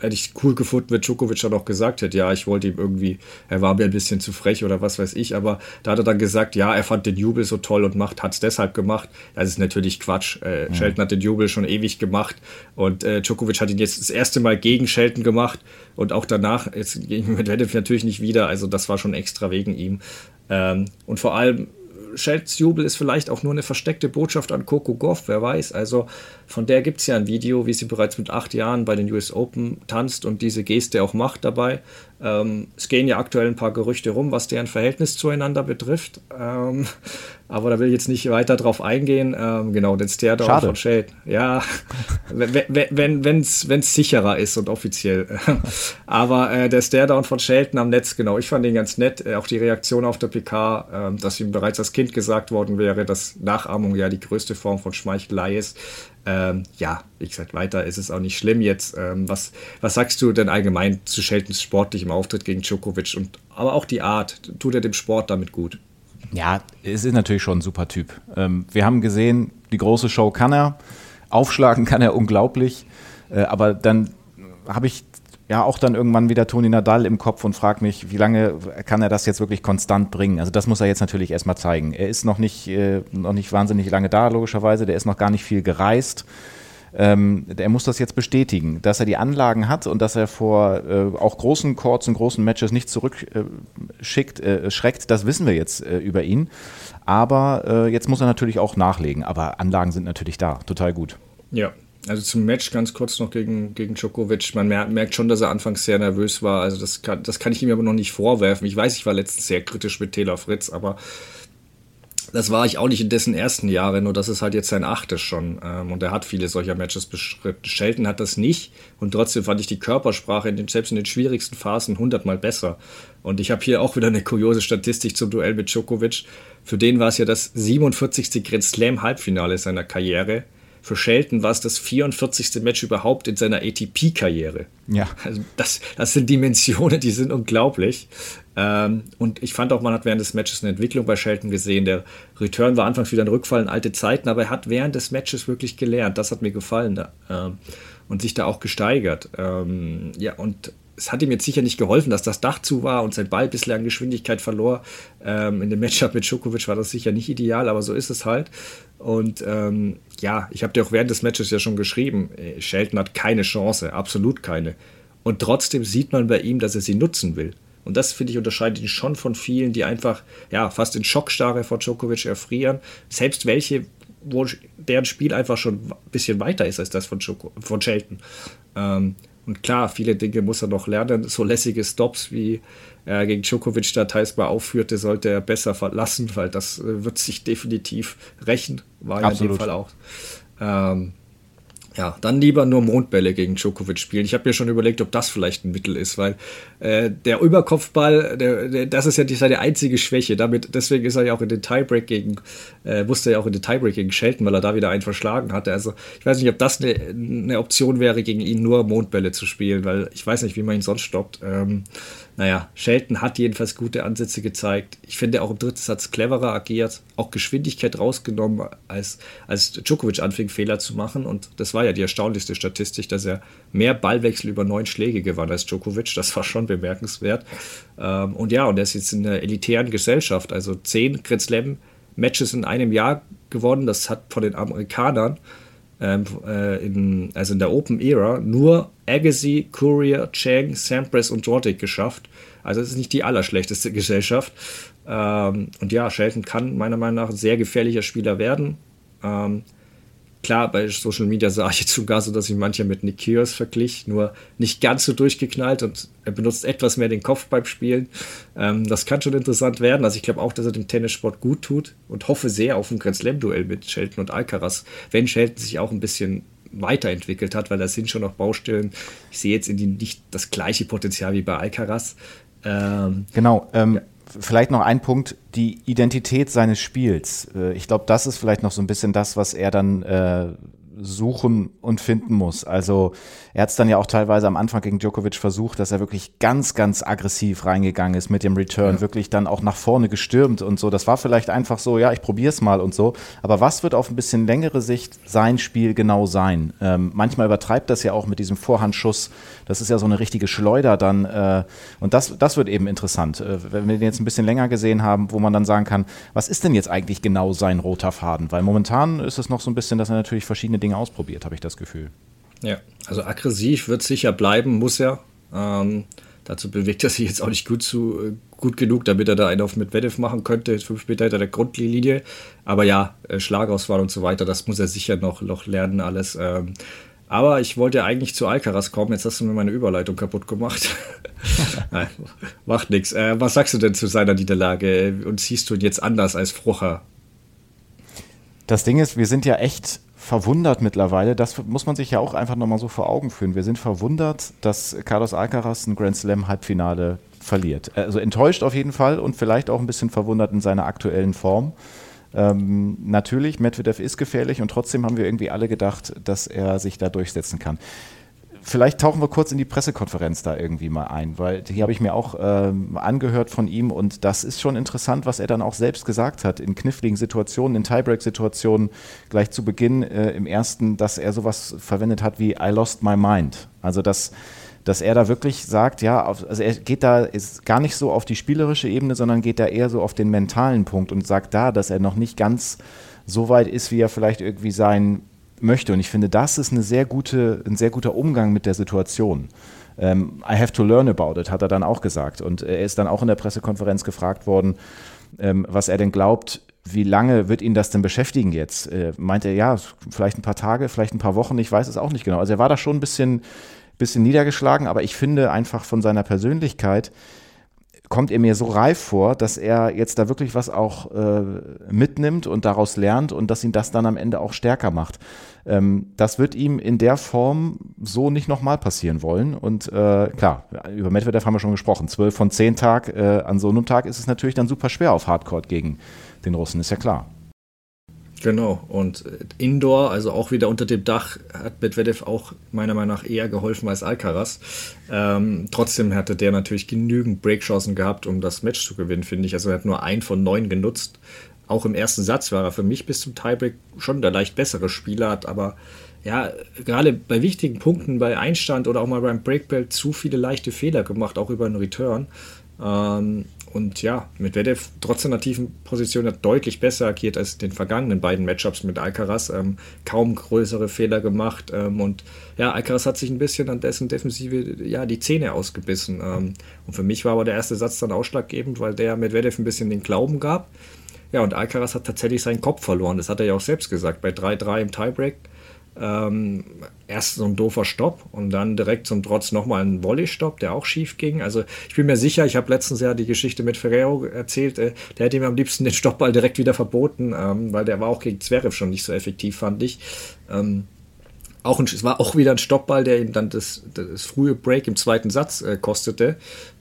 B: hätte ich cool gefunden, wenn Djokovic dann auch gesagt hätte, ja, ich wollte ihm irgendwie, er war mir ein bisschen zu frech oder was weiß ich, aber da hat er dann gesagt, ja, er fand den Jubel so toll und macht, hat es deshalb gemacht. Das ist natürlich Quatsch. Äh, mhm. Shelton hat den Jubel schon ewig gemacht und äh, Djokovic hat ihn jetzt das erste Mal gegen Shelton gemacht und auch danach, jetzt gegen Medvedev natürlich nicht wieder, also das war schon extra wegen ihm. Ähm, und vor allem Jubel ist vielleicht auch nur eine versteckte Botschaft an Coco Goff, wer weiß. Also von der gibt es ja ein Video, wie sie bereits mit acht Jahren bei den US Open tanzt und diese Geste auch macht dabei. Ähm, es gehen ja aktuell ein paar Gerüchte rum, was deren Verhältnis zueinander betrifft. Ähm, aber da will ich jetzt nicht weiter drauf eingehen. Ähm, genau, den Stare-Down von Shade. Ja, wenn es wenn, sicherer ist und offiziell. aber äh, der Stare-Down von Shelton am Netz, genau, ich fand ihn ganz nett. Äh, auch die Reaktion auf der PK, äh, dass ihm bereits als Kind gesagt worden wäre, dass Nachahmung ja die größte Form von Schmeichelei ist. Ähm, ja, wie gesagt, weiter ist es auch nicht schlimm jetzt. Ähm, was, was sagst du denn allgemein zu Sheltons sportlichem Auftritt gegen Djokovic und aber auch die Art? Tut er dem Sport damit gut?
A: Ja, es ist natürlich schon ein super Typ. Ähm, wir haben gesehen, die große Show kann er, aufschlagen kann er unglaublich, äh, aber dann habe ich ja auch dann irgendwann wieder Toni Nadal im Kopf und frage mich, wie lange kann er das jetzt wirklich konstant bringen? Also das muss er jetzt natürlich erstmal zeigen. Er ist noch nicht, äh, noch nicht wahnsinnig lange da, logischerweise, der ist noch gar nicht viel gereist. Ähm, er muss das jetzt bestätigen, dass er die Anlagen hat und dass er vor äh, auch großen Courts und großen Matches nicht zurückschickt, äh, äh, schreckt, das wissen wir jetzt äh, über ihn. Aber äh, jetzt muss er natürlich auch nachlegen. Aber Anlagen sind natürlich da, total gut.
B: Ja, also zum Match ganz kurz noch gegen, gegen Djokovic. Man merkt schon, dass er anfangs sehr nervös war. Also das kann, das kann ich ihm aber noch nicht vorwerfen. Ich weiß, ich war letztens sehr kritisch mit Taylor Fritz, aber das war ich auch nicht in dessen ersten Jahren, nur das ist halt jetzt sein achtes schon. Ähm, und er hat viele solcher Matches beschritten. Shelton hat das nicht und trotzdem fand ich die Körpersprache in den, selbst in den schwierigsten Phasen hundertmal besser. Und ich habe hier auch wieder eine kuriose Statistik zum Duell mit Djokovic. Für den war es ja das 47. Grand Slam Halbfinale seiner Karriere für Shelton war es das 44. Match überhaupt in seiner ATP-Karriere. Ja. Also das, das sind Dimensionen, die sind unglaublich. Ähm, und ich fand auch, man hat während des Matches eine Entwicklung bei Shelton gesehen. Der Return war anfangs wieder ein Rückfall in alte Zeiten, aber er hat während des Matches wirklich gelernt. Das hat mir gefallen. Ähm, und sich da auch gesteigert. Ähm, ja, und es hat ihm jetzt sicher nicht geholfen, dass das Dach zu war und sein Ball bislang Geschwindigkeit verlor. Ähm, in dem Matchup mit Djokovic war das sicher nicht ideal, aber so ist es halt. Und ähm, ja, ich habe dir auch während des Matches ja schon geschrieben, äh, Shelton hat keine Chance, absolut keine. Und trotzdem sieht man bei ihm, dass er sie nutzen will. Und das, finde ich, unterscheidet ihn schon von vielen, die einfach ja, fast in Schockstarre vor Djokovic erfrieren. Selbst welche, wo deren Spiel einfach schon ein bisschen weiter ist als das von, Joko, von Shelton. Ähm, und klar, viele Dinge muss er noch lernen. So lässige Stops, wie er gegen Djokovic da teils mal aufführte, sollte er besser verlassen, weil das äh, wird sich definitiv rächen. War ja in dem Fall auch. Ähm, ja, dann lieber nur Mondbälle gegen Djokovic spielen. Ich habe mir schon überlegt, ob das vielleicht ein Mittel ist, weil äh, der Überkopfball, der, der, das ist ja die, seine einzige Schwäche. Damit, deswegen ist er ja auch in den Tiebreak gegen, äh, musste er ja auch in den Tiebreak gegen Shelton, weil er da wieder einen verschlagen hatte. Also ich weiß nicht, ob das eine, eine Option wäre, gegen ihn nur Mondbälle zu spielen, weil ich weiß nicht, wie man ihn sonst stoppt. Ähm, naja, Shelton hat jedenfalls gute Ansätze gezeigt. Ich finde auch im dritten Satz cleverer agiert, auch Geschwindigkeit rausgenommen, als, als Djokovic anfing, Fehler zu machen. Und das war ja die erstaunlichste Statistik, dass er mehr Ballwechsel über neun Schläge gewann als Djokovic. Das war schon bemerkenswert. Ähm, und ja, und er ist jetzt in der elitären Gesellschaft, also zehn Grand Slam Matches in einem Jahr gewonnen. Das hat von den Amerikanern ähm, äh, in, also in der Open Era, nur Agassi, Courier, Chang, Sampras und Roddick geschafft. Also es ist nicht die allerschlechteste Gesellschaft. Ähm, und ja, Shelton kann meiner Meinung nach ein sehr gefährlicher Spieler werden. Ähm, Klar, bei Social Media sah ich jetzt schon gar so, dass ich mancher mit Nick Kyrgios verglich, nur nicht ganz so durchgeknallt und er benutzt etwas mehr den Kopf beim Spielen. Ähm, das kann schon interessant werden. Also ich glaube auch, dass er dem Tennissport gut tut und hoffe sehr auf ein Grand Slam-Duell mit Shelton und Alcaraz, wenn Shelton sich auch ein bisschen weiterentwickelt hat, weil da sind schon noch Baustellen. Ich sehe jetzt in die nicht das gleiche Potenzial wie bei Alcaraz.
A: Ähm, genau. Ähm, ja vielleicht noch ein Punkt, die Identität seines Spiels. Äh, ich glaube, das ist vielleicht noch so ein bisschen das, was er dann äh, suchen und finden muss. Also er hat es dann ja auch teilweise am Anfang gegen Djokovic versucht, dass er wirklich ganz, ganz aggressiv reingegangen ist mit dem Return, ja. wirklich dann auch nach vorne gestürmt und so. Das war vielleicht einfach so, ja, ich probiere es mal und so. Aber was wird auf ein bisschen längere Sicht sein Spiel genau sein? Ähm, manchmal übertreibt das ja auch mit diesem Vorhandschuss. Das ist ja so eine richtige Schleuder dann. Äh, und das, das wird eben interessant, äh, wenn wir den jetzt ein bisschen länger gesehen haben, wo man dann sagen kann, was ist denn jetzt eigentlich genau sein roter Faden? Weil momentan ist es noch so ein bisschen, dass er natürlich verschiedene Dinge Dinge ausprobiert, habe ich das Gefühl.
B: Ja, also aggressiv wird sicher bleiben, muss er. Ähm, dazu bewegt er sich jetzt auch nicht gut, zu, äh, gut genug, damit er da einen auf Medvedev machen könnte. Fünf Meter hinter der Grundlinie. Aber ja, äh, Schlagauswahl und so weiter, das muss er sicher noch, noch lernen, alles. Ähm, aber ich wollte ja eigentlich zu Alcaraz kommen. Jetzt hast du mir meine Überleitung kaputt gemacht. Nein, macht nichts. Äh, was sagst du denn zu seiner Niederlage? Und siehst du ihn jetzt anders als Frucher?
A: Das Ding ist, wir sind ja echt verwundert mittlerweile. Das muss man sich ja auch einfach nochmal so vor Augen führen. Wir sind verwundert, dass Carlos Alcaraz ein Grand Slam Halbfinale verliert. Also enttäuscht auf jeden Fall und vielleicht auch ein bisschen verwundert in seiner aktuellen Form. Ähm, natürlich, Medvedev ist gefährlich und trotzdem haben wir irgendwie alle gedacht, dass er sich da durchsetzen kann vielleicht tauchen wir kurz in die Pressekonferenz da irgendwie mal ein, weil die habe ich mir auch ähm, angehört von ihm und das ist schon interessant, was er dann auch selbst gesagt hat in kniffligen Situationen, in Tiebreak-Situationen gleich zu Beginn äh, im ersten, dass er sowas verwendet hat wie I lost my mind. Also dass dass er da wirklich sagt, ja, also er geht da ist gar nicht so auf die spielerische Ebene, sondern geht da eher so auf den mentalen Punkt und sagt da, dass er noch nicht ganz so weit ist, wie er vielleicht irgendwie sein möchte. Und ich finde, das ist eine sehr gute, ein sehr guter Umgang mit der Situation. Ähm, I have to learn about it, hat er dann auch gesagt. Und er ist dann auch in der Pressekonferenz gefragt worden, ähm, was er denn glaubt, wie lange wird ihn das denn beschäftigen jetzt? Äh, meint er, ja, vielleicht ein paar Tage, vielleicht ein paar Wochen, ich weiß es auch nicht genau. Also er war da schon ein bisschen, bisschen niedergeschlagen, aber ich finde einfach von seiner Persönlichkeit, kommt er mir so reif vor, dass er jetzt da wirklich was auch äh, mitnimmt und daraus lernt und dass ihn das dann am Ende auch stärker macht. Ähm, das wird ihm in der Form so nicht nochmal passieren wollen. Und äh, klar, über Medvedev haben wir schon gesprochen. Zwölf von zehn Tag, äh, an so einem Tag ist es natürlich dann super schwer auf Hardcore gegen den Russen, ist ja klar.
B: Genau, und Indoor, also auch wieder unter dem Dach, hat Medvedev auch meiner Meinung nach eher geholfen als Alcaraz. Ähm, trotzdem hatte der natürlich genügend Breakchancen gehabt, um das Match zu gewinnen, finde ich. Also er hat nur ein von neun genutzt. Auch im ersten Satz war er für mich bis zum Tiebreak schon der leicht bessere Spieler, hat aber ja, gerade bei wichtigen Punkten, bei Einstand oder auch mal beim Breakbelt zu viele leichte Fehler gemacht, auch über einen Return. Ähm, und ja, Medvedev trotz seiner tiefen Position hat deutlich besser agiert als in den vergangenen beiden Matchups mit Alcaraz. Ähm, kaum größere Fehler gemacht. Ähm, und ja, Alcaraz hat sich ein bisschen an dessen Defensive ja, die Zähne ausgebissen. Ähm, und für mich war aber der erste Satz dann ausschlaggebend, weil der Medvedev ein bisschen den Glauben gab. Ja, und Alcaraz hat tatsächlich seinen Kopf verloren. Das hat er ja auch selbst gesagt. Bei 3-3 im Tiebreak ähm, erst so ein doofer Stopp und dann direkt zum Trotz nochmal ein Volley-Stopp, der auch schief ging. Also ich bin mir sicher, ich habe letztens ja die Geschichte mit Ferrero erzählt, äh, der hätte ihm am liebsten den Stoppball direkt wieder verboten, ähm, weil der war auch gegen Zverev schon nicht so effektiv, fand ich. Ähm, auch ein, es war auch wieder ein Stoppball, der ihm dann das, das frühe Break im zweiten Satz äh, kostete.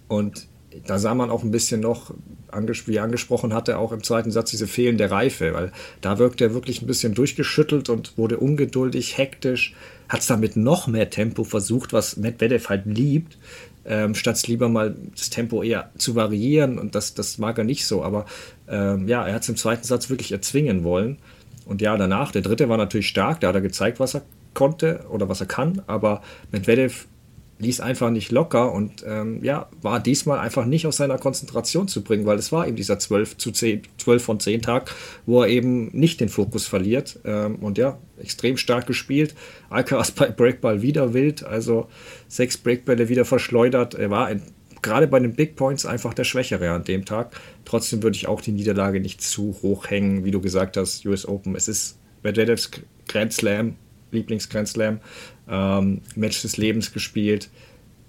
B: Und da sah man auch ein bisschen noch, wie er angesprochen hatte, auch im zweiten Satz diese fehlende Reife, weil da wirkte er wirklich ein bisschen durchgeschüttelt und wurde ungeduldig, hektisch, hat es damit noch mehr Tempo versucht, was Medvedev halt liebt, ähm, statt lieber mal das Tempo eher zu variieren und das, das mag er nicht so, aber ähm, ja, er hat es im zweiten Satz wirklich erzwingen wollen. Und ja, danach, der dritte war natürlich stark, da hat er gezeigt, was er konnte oder was er kann, aber Medvedev ließ einfach nicht locker und ähm, ja, war diesmal einfach nicht aus seiner Konzentration zu bringen, weil es war eben dieser 12 zu 10, 12 von 10 Tag, wo er eben nicht den Fokus verliert. Ähm, und ja, extrem stark gespielt. Alcaraz bei Breakball wieder wild, also sechs Breakbälle wieder verschleudert. Er war ein, gerade bei den Big Points einfach der Schwächere an dem Tag. Trotzdem würde ich auch die Niederlage nicht zu hoch hängen, wie du gesagt hast, US Open. Es ist Medvedevs Grand Slam, Lieblings-Grand Slam ähm, Match des Lebens gespielt.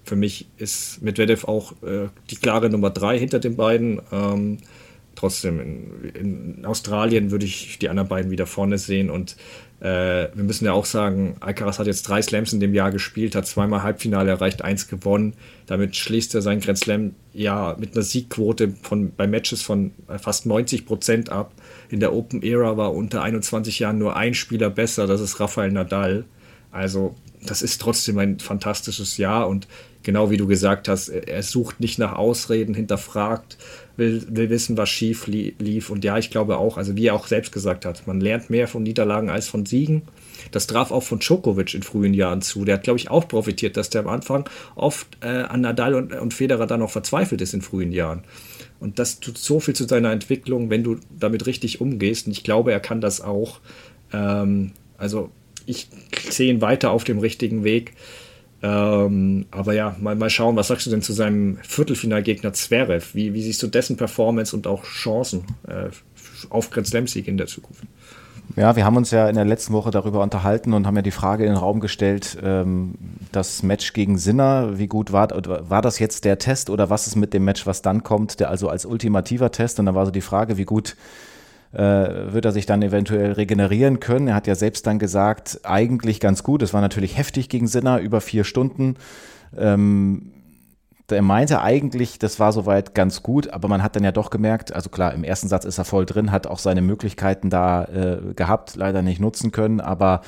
B: Für mich ist Medvedev auch äh, die klare Nummer drei hinter den beiden. Ähm, trotzdem, in, in, Australien würde ich die anderen beiden wieder vorne sehen und äh, wir müssen ja auch sagen, Alcaraz hat jetzt drei Slams in dem Jahr gespielt, hat zweimal Halbfinale erreicht, eins gewonnen. Damit schließt er sein Grand Slam ja mit einer Siegquote von, bei Matches von fast 90 Prozent ab. In der Open Era war unter 21 Jahren nur ein Spieler besser, das ist Rafael Nadal. Also das ist trotzdem ein fantastisches Jahr und genau wie du gesagt hast, er sucht nicht nach Ausreden, hinterfragt, will, will wissen, was schief lief. Und ja, ich glaube auch, also wie er auch selbst gesagt hat, man lernt mehr von Niederlagen als von Siegen. Das traf auch von Djokovic in frühen Jahren zu. Der hat, glaube ich, auch profitiert, dass der am Anfang oft äh, an Nadal und, und Federer dann auch verzweifelt ist in frühen Jahren. Und das tut so viel zu seiner Entwicklung, wenn du damit richtig umgehst. Und ich glaube, er kann das auch. Ähm, also ich sehe ihn weiter auf dem richtigen Weg. Ähm, aber ja, mal, mal schauen, was sagst du denn zu seinem Viertelfinalgegner Zverev? Wie, wie siehst du dessen Performance und auch Chancen äh, auf Grand Slam-Sieg in der Zukunft?
A: Ja, wir haben uns ja in der letzten Woche darüber unterhalten und haben ja die Frage in den Raum gestellt, ähm, das Match gegen Sinner, wie gut war, war das jetzt der Test oder was ist mit dem Match, was dann kommt, der also als ultimativer Test? Und dann war so die Frage, wie gut äh, wird er sich dann eventuell regenerieren können. Er hat ja selbst dann gesagt, eigentlich ganz gut. Es war natürlich heftig gegen Sinner, über vier Stunden. Ähm, er meinte eigentlich, das war soweit ganz gut, aber man hat dann ja doch gemerkt, also klar, im ersten Satz ist er voll drin, hat auch seine Möglichkeiten da äh, gehabt, leider nicht nutzen können, aber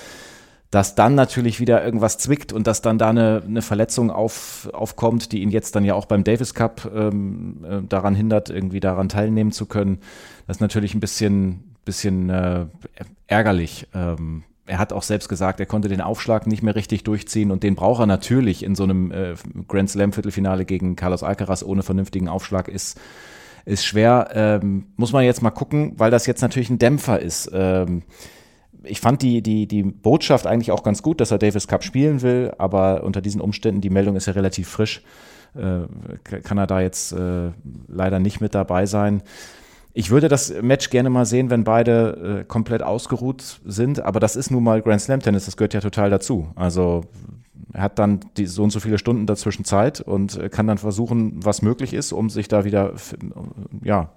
A: dass dann natürlich wieder irgendwas zwickt und dass dann da eine, eine Verletzung auf, aufkommt, die ihn jetzt dann ja auch beim Davis Cup ähm, äh, daran hindert, irgendwie daran teilnehmen zu können. Das ist natürlich ein bisschen, bisschen äh, ärgerlich. Ähm, er hat auch selbst gesagt, er konnte den Aufschlag nicht mehr richtig durchziehen und den braucht er natürlich in so einem äh, Grand Slam Viertelfinale gegen Carlos Alcaraz ohne vernünftigen Aufschlag ist ist schwer. Ähm, muss man jetzt mal gucken, weil das jetzt natürlich ein Dämpfer ist. Ähm, ich fand die, die, die Botschaft eigentlich auch ganz gut, dass er Davis Cup spielen will, aber unter diesen Umständen, die Meldung ist ja relativ frisch, äh, kann er da jetzt äh, leider nicht mit dabei sein. Ich würde das Match gerne mal sehen, wenn beide äh, komplett ausgeruht sind, aber das ist nun mal Grand Slam Tennis, das gehört ja total dazu. Also er hat dann die, so und so viele Stunden dazwischen Zeit und kann dann versuchen, was möglich ist, um sich da wieder ja,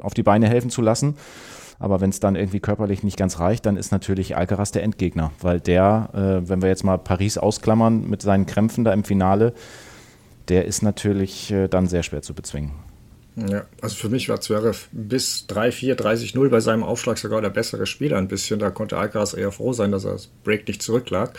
A: auf die Beine helfen zu lassen. Aber wenn es dann irgendwie körperlich nicht ganz reicht, dann ist natürlich Alcaraz der Endgegner, weil der, äh, wenn wir jetzt mal Paris ausklammern mit seinen Krämpfen da im Finale, der ist natürlich äh, dann sehr schwer zu bezwingen.
B: Ja, also für mich war Zverev bis 3-4, 30-0 bei seinem Aufschlag sogar der bessere Spieler ein bisschen. Da konnte Alcaraz eher froh sein, dass er das Break nicht zurücklag.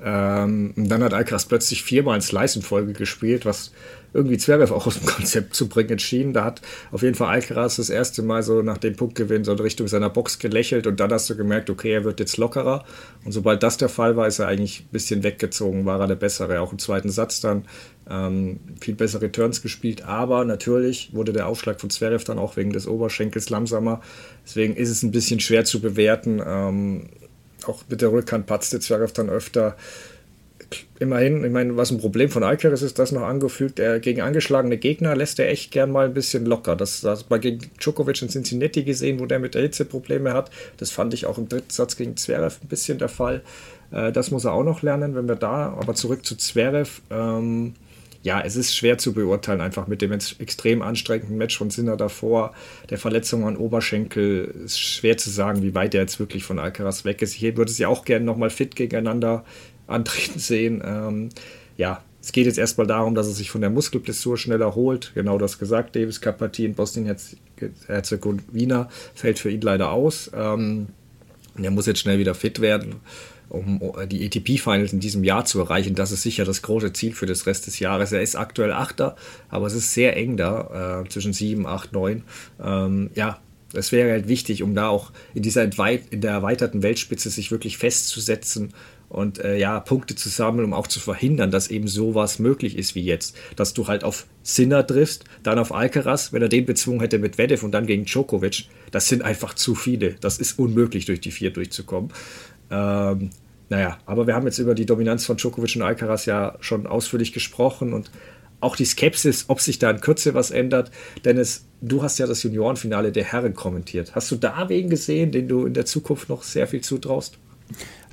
B: Ähm, dann hat Alcaraz plötzlich viermal in Slice in Folge gespielt, was irgendwie Zverev auch aus dem Konzept zu bringen entschieden. Da hat auf jeden Fall Alcaraz das erste Mal so nach dem Punktgewinn so in Richtung seiner Box gelächelt und dann hast du gemerkt, okay, er wird jetzt lockerer. Und sobald das der Fall war, ist er eigentlich ein bisschen weggezogen, war er der Bessere. Auch im zweiten Satz dann ähm, viel bessere Turns gespielt, aber natürlich wurde der Aufschlag von Zverev dann auch wegen des Oberschenkels langsamer. Deswegen ist es ein bisschen schwer zu bewerten. Ähm, auch mit der Rückhand patzte Zverev dann öfter immerhin, ich meine, was ein Problem von Alcaraz ist, das noch angefügt, er gegen angeschlagene Gegner lässt er echt gern mal ein bisschen locker. Das, das war gegen Djokovic in Cincinnati gesehen, wo der mit der Hitze Probleme hat. Das fand ich auch im dritten Satz gegen Zverev ein bisschen der Fall. Äh, das muss er auch noch lernen, wenn wir da, aber zurück zu Zverev. Ähm, ja, es ist schwer zu beurteilen, einfach mit dem extrem anstrengenden Match von Sinner davor, der Verletzung an Oberschenkel, ist schwer zu sagen, wie weit er jetzt wirklich von Alcaraz weg ist. Ich würde sie auch gerne nochmal fit gegeneinander antreten sehen. Ähm, ja, es geht jetzt erstmal darum, dass er sich von der Muskelblessur schneller erholt. Genau das gesagt, Davis Cup in Bosnien-Herzegowina fällt für ihn leider aus. Ähm, er muss jetzt schnell wieder fit werden, um die ATP-Finals in diesem Jahr zu erreichen. Das ist sicher das große Ziel für das Rest des Jahres. Er ist aktuell Achter, aber es ist sehr eng da, äh, zwischen 7, 8, 9. Ähm, ja, es wäre halt wichtig, um da auch in dieser in der erweiterten Weltspitze sich wirklich festzusetzen und äh, ja, Punkte zu sammeln, um auch zu verhindern, dass eben sowas möglich ist wie jetzt. Dass du halt auf Sinner triffst, dann auf Alcaraz, wenn er den bezwungen hätte mit Vedev und dann gegen Djokovic, das sind einfach zu viele. Das ist unmöglich, durch die vier durchzukommen. Ähm, naja, aber wir haben jetzt über die Dominanz von Djokovic und Alcaraz ja schon ausführlich gesprochen und auch die Skepsis, ob sich da in Kürze was ändert. Dennis, du hast ja das Juniorenfinale der Herren kommentiert. Hast du da wen gesehen, den du in der Zukunft noch sehr viel zutraust?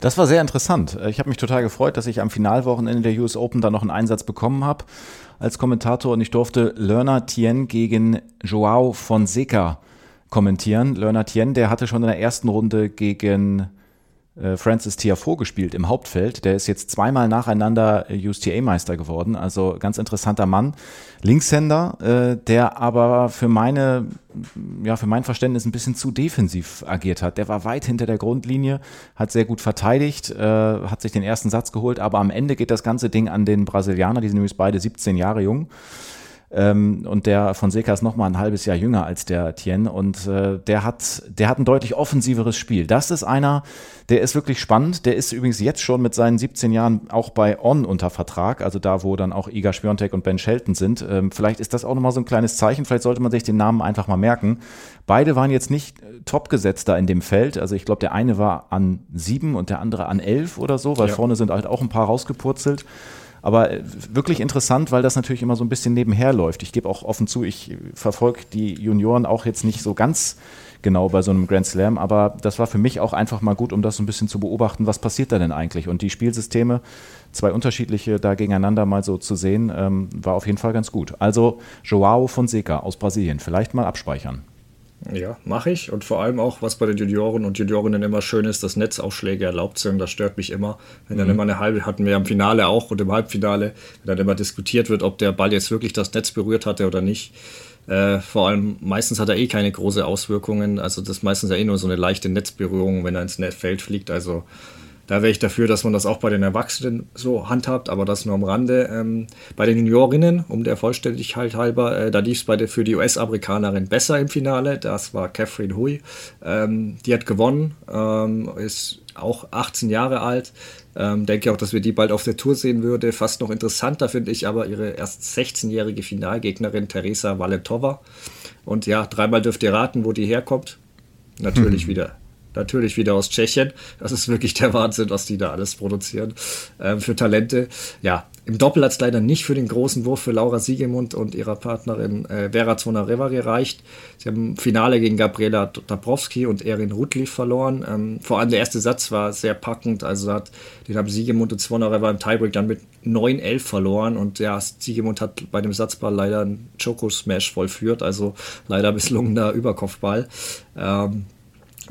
A: Das war sehr interessant. Ich habe mich total gefreut, dass ich am Finalwochenende der US Open da noch einen Einsatz bekommen habe als Kommentator und ich durfte Lerner Tien gegen Joao Fonseca kommentieren. Lerner Tien, der hatte schon in der ersten Runde gegen äh, Francis Tiafoe gespielt im Hauptfeld. Der ist jetzt zweimal nacheinander äh, USTA-Meister geworden. Also ganz interessanter Mann. Linkshänder, äh, der aber für meine, ja, für mein Verständnis ein bisschen zu defensiv agiert hat. Der war weit hinter der Grundlinie, hat sehr gut verteidigt, äh, hat sich den ersten Satz geholt, aber am Ende geht das ganze Ding an den Brasilianer, die sind nämlich beide 17 Jahre jung. Ähm, und der Fonseca ist noch mal ein halbes Jahr jünger als der Tien und äh, der hat, der hat ein deutlich offensiveres Spiel. Das ist einer, der ist wirklich spannend. Der ist übrigens jetzt schon mit seinen 17 Jahren auch bei On unter Vertrag, also da, wo dann auch Iga Schwiontek und Ben Shelton sind. Ähm, vielleicht ist das auch noch mal so ein kleines Zeichen. Vielleicht sollte man sich den Namen einfach mal merken. Beide waren jetzt nicht äh, top gesetzt da in dem Feld. Also ich glaube, der eine war an sieben und der andere an elf oder so, weil ja. vorne sind halt auch ein paar rausgepurzelt. Aber äh, wirklich interessant, weil das natürlich immer so ein bisschen nebenher läuft. Ich gebe auch offen zu, ich verfolge die Junioren auch jetzt nicht so ganz genau bei so einem Grand Slam, aber das war für mich auch einfach mal gut, um das so ein bisschen zu beobachten, was passiert da denn eigentlich? Und die Spielsysteme, zwei unterschiedliche da gegeneinander mal so zu sehen, ähm, war auf jeden Fall ganz gut. Also Joao Fonseca aus Brasilien, vielleicht mal abspeichern.
B: Ja, mache ich. Und vor allem auch, was bei den Junioren und Juniorinnen immer schön ist, dass Netzausschläge erlaubt sind. Das stört mich immer. Wenn dann mhm. immer eine halbe, hatten wir im Finale auch und im Halbfinale, wenn dann immer diskutiert wird, ob der Ball jetzt wirklich das Netz berührt hatte oder nicht. Äh, vor allem, meistens hat er eh keine große Auswirkungen. Also das ist meistens ja eh nur so eine leichte Netzberührung, wenn er ins Feld fliegt. Also da wäre ich dafür, dass man das auch bei den Erwachsenen so handhabt, aber das nur am Rande. Ähm, bei den Juniorinnen, um der Vollständigkeit halber, äh, da lief es für die US-Amerikanerin besser im Finale. Das war Catherine Hui. Ähm, die hat gewonnen, ähm, ist auch 18 Jahre alt. Ähm, denke auch, dass wir die bald auf der Tour sehen würde. Fast noch interessanter finde ich aber ihre erst 16-jährige Finalgegnerin Teresa Valentova. Und ja, dreimal dürft ihr raten, wo die herkommt. Natürlich hm. wieder natürlich wieder aus Tschechien. Das ist wirklich der Wahnsinn, was die da alles produzieren ähm, für Talente. Ja, im Doppel hat es leider nicht für den großen Wurf für Laura Siegemund und ihrer Partnerin äh, Vera Zvonareva gereicht. Sie haben Finale gegen Gabriela Dabrowski und Erin Rutliff verloren. Ähm, vor allem der erste Satz war sehr packend. Also hat, den haben Siegemund und Zvonareva im Tiebreak dann mit 9-11 verloren. Und ja, Siegemund hat bei dem Satzball leider einen Choco-Smash vollführt. Also leider misslungener Überkopfball. Ähm,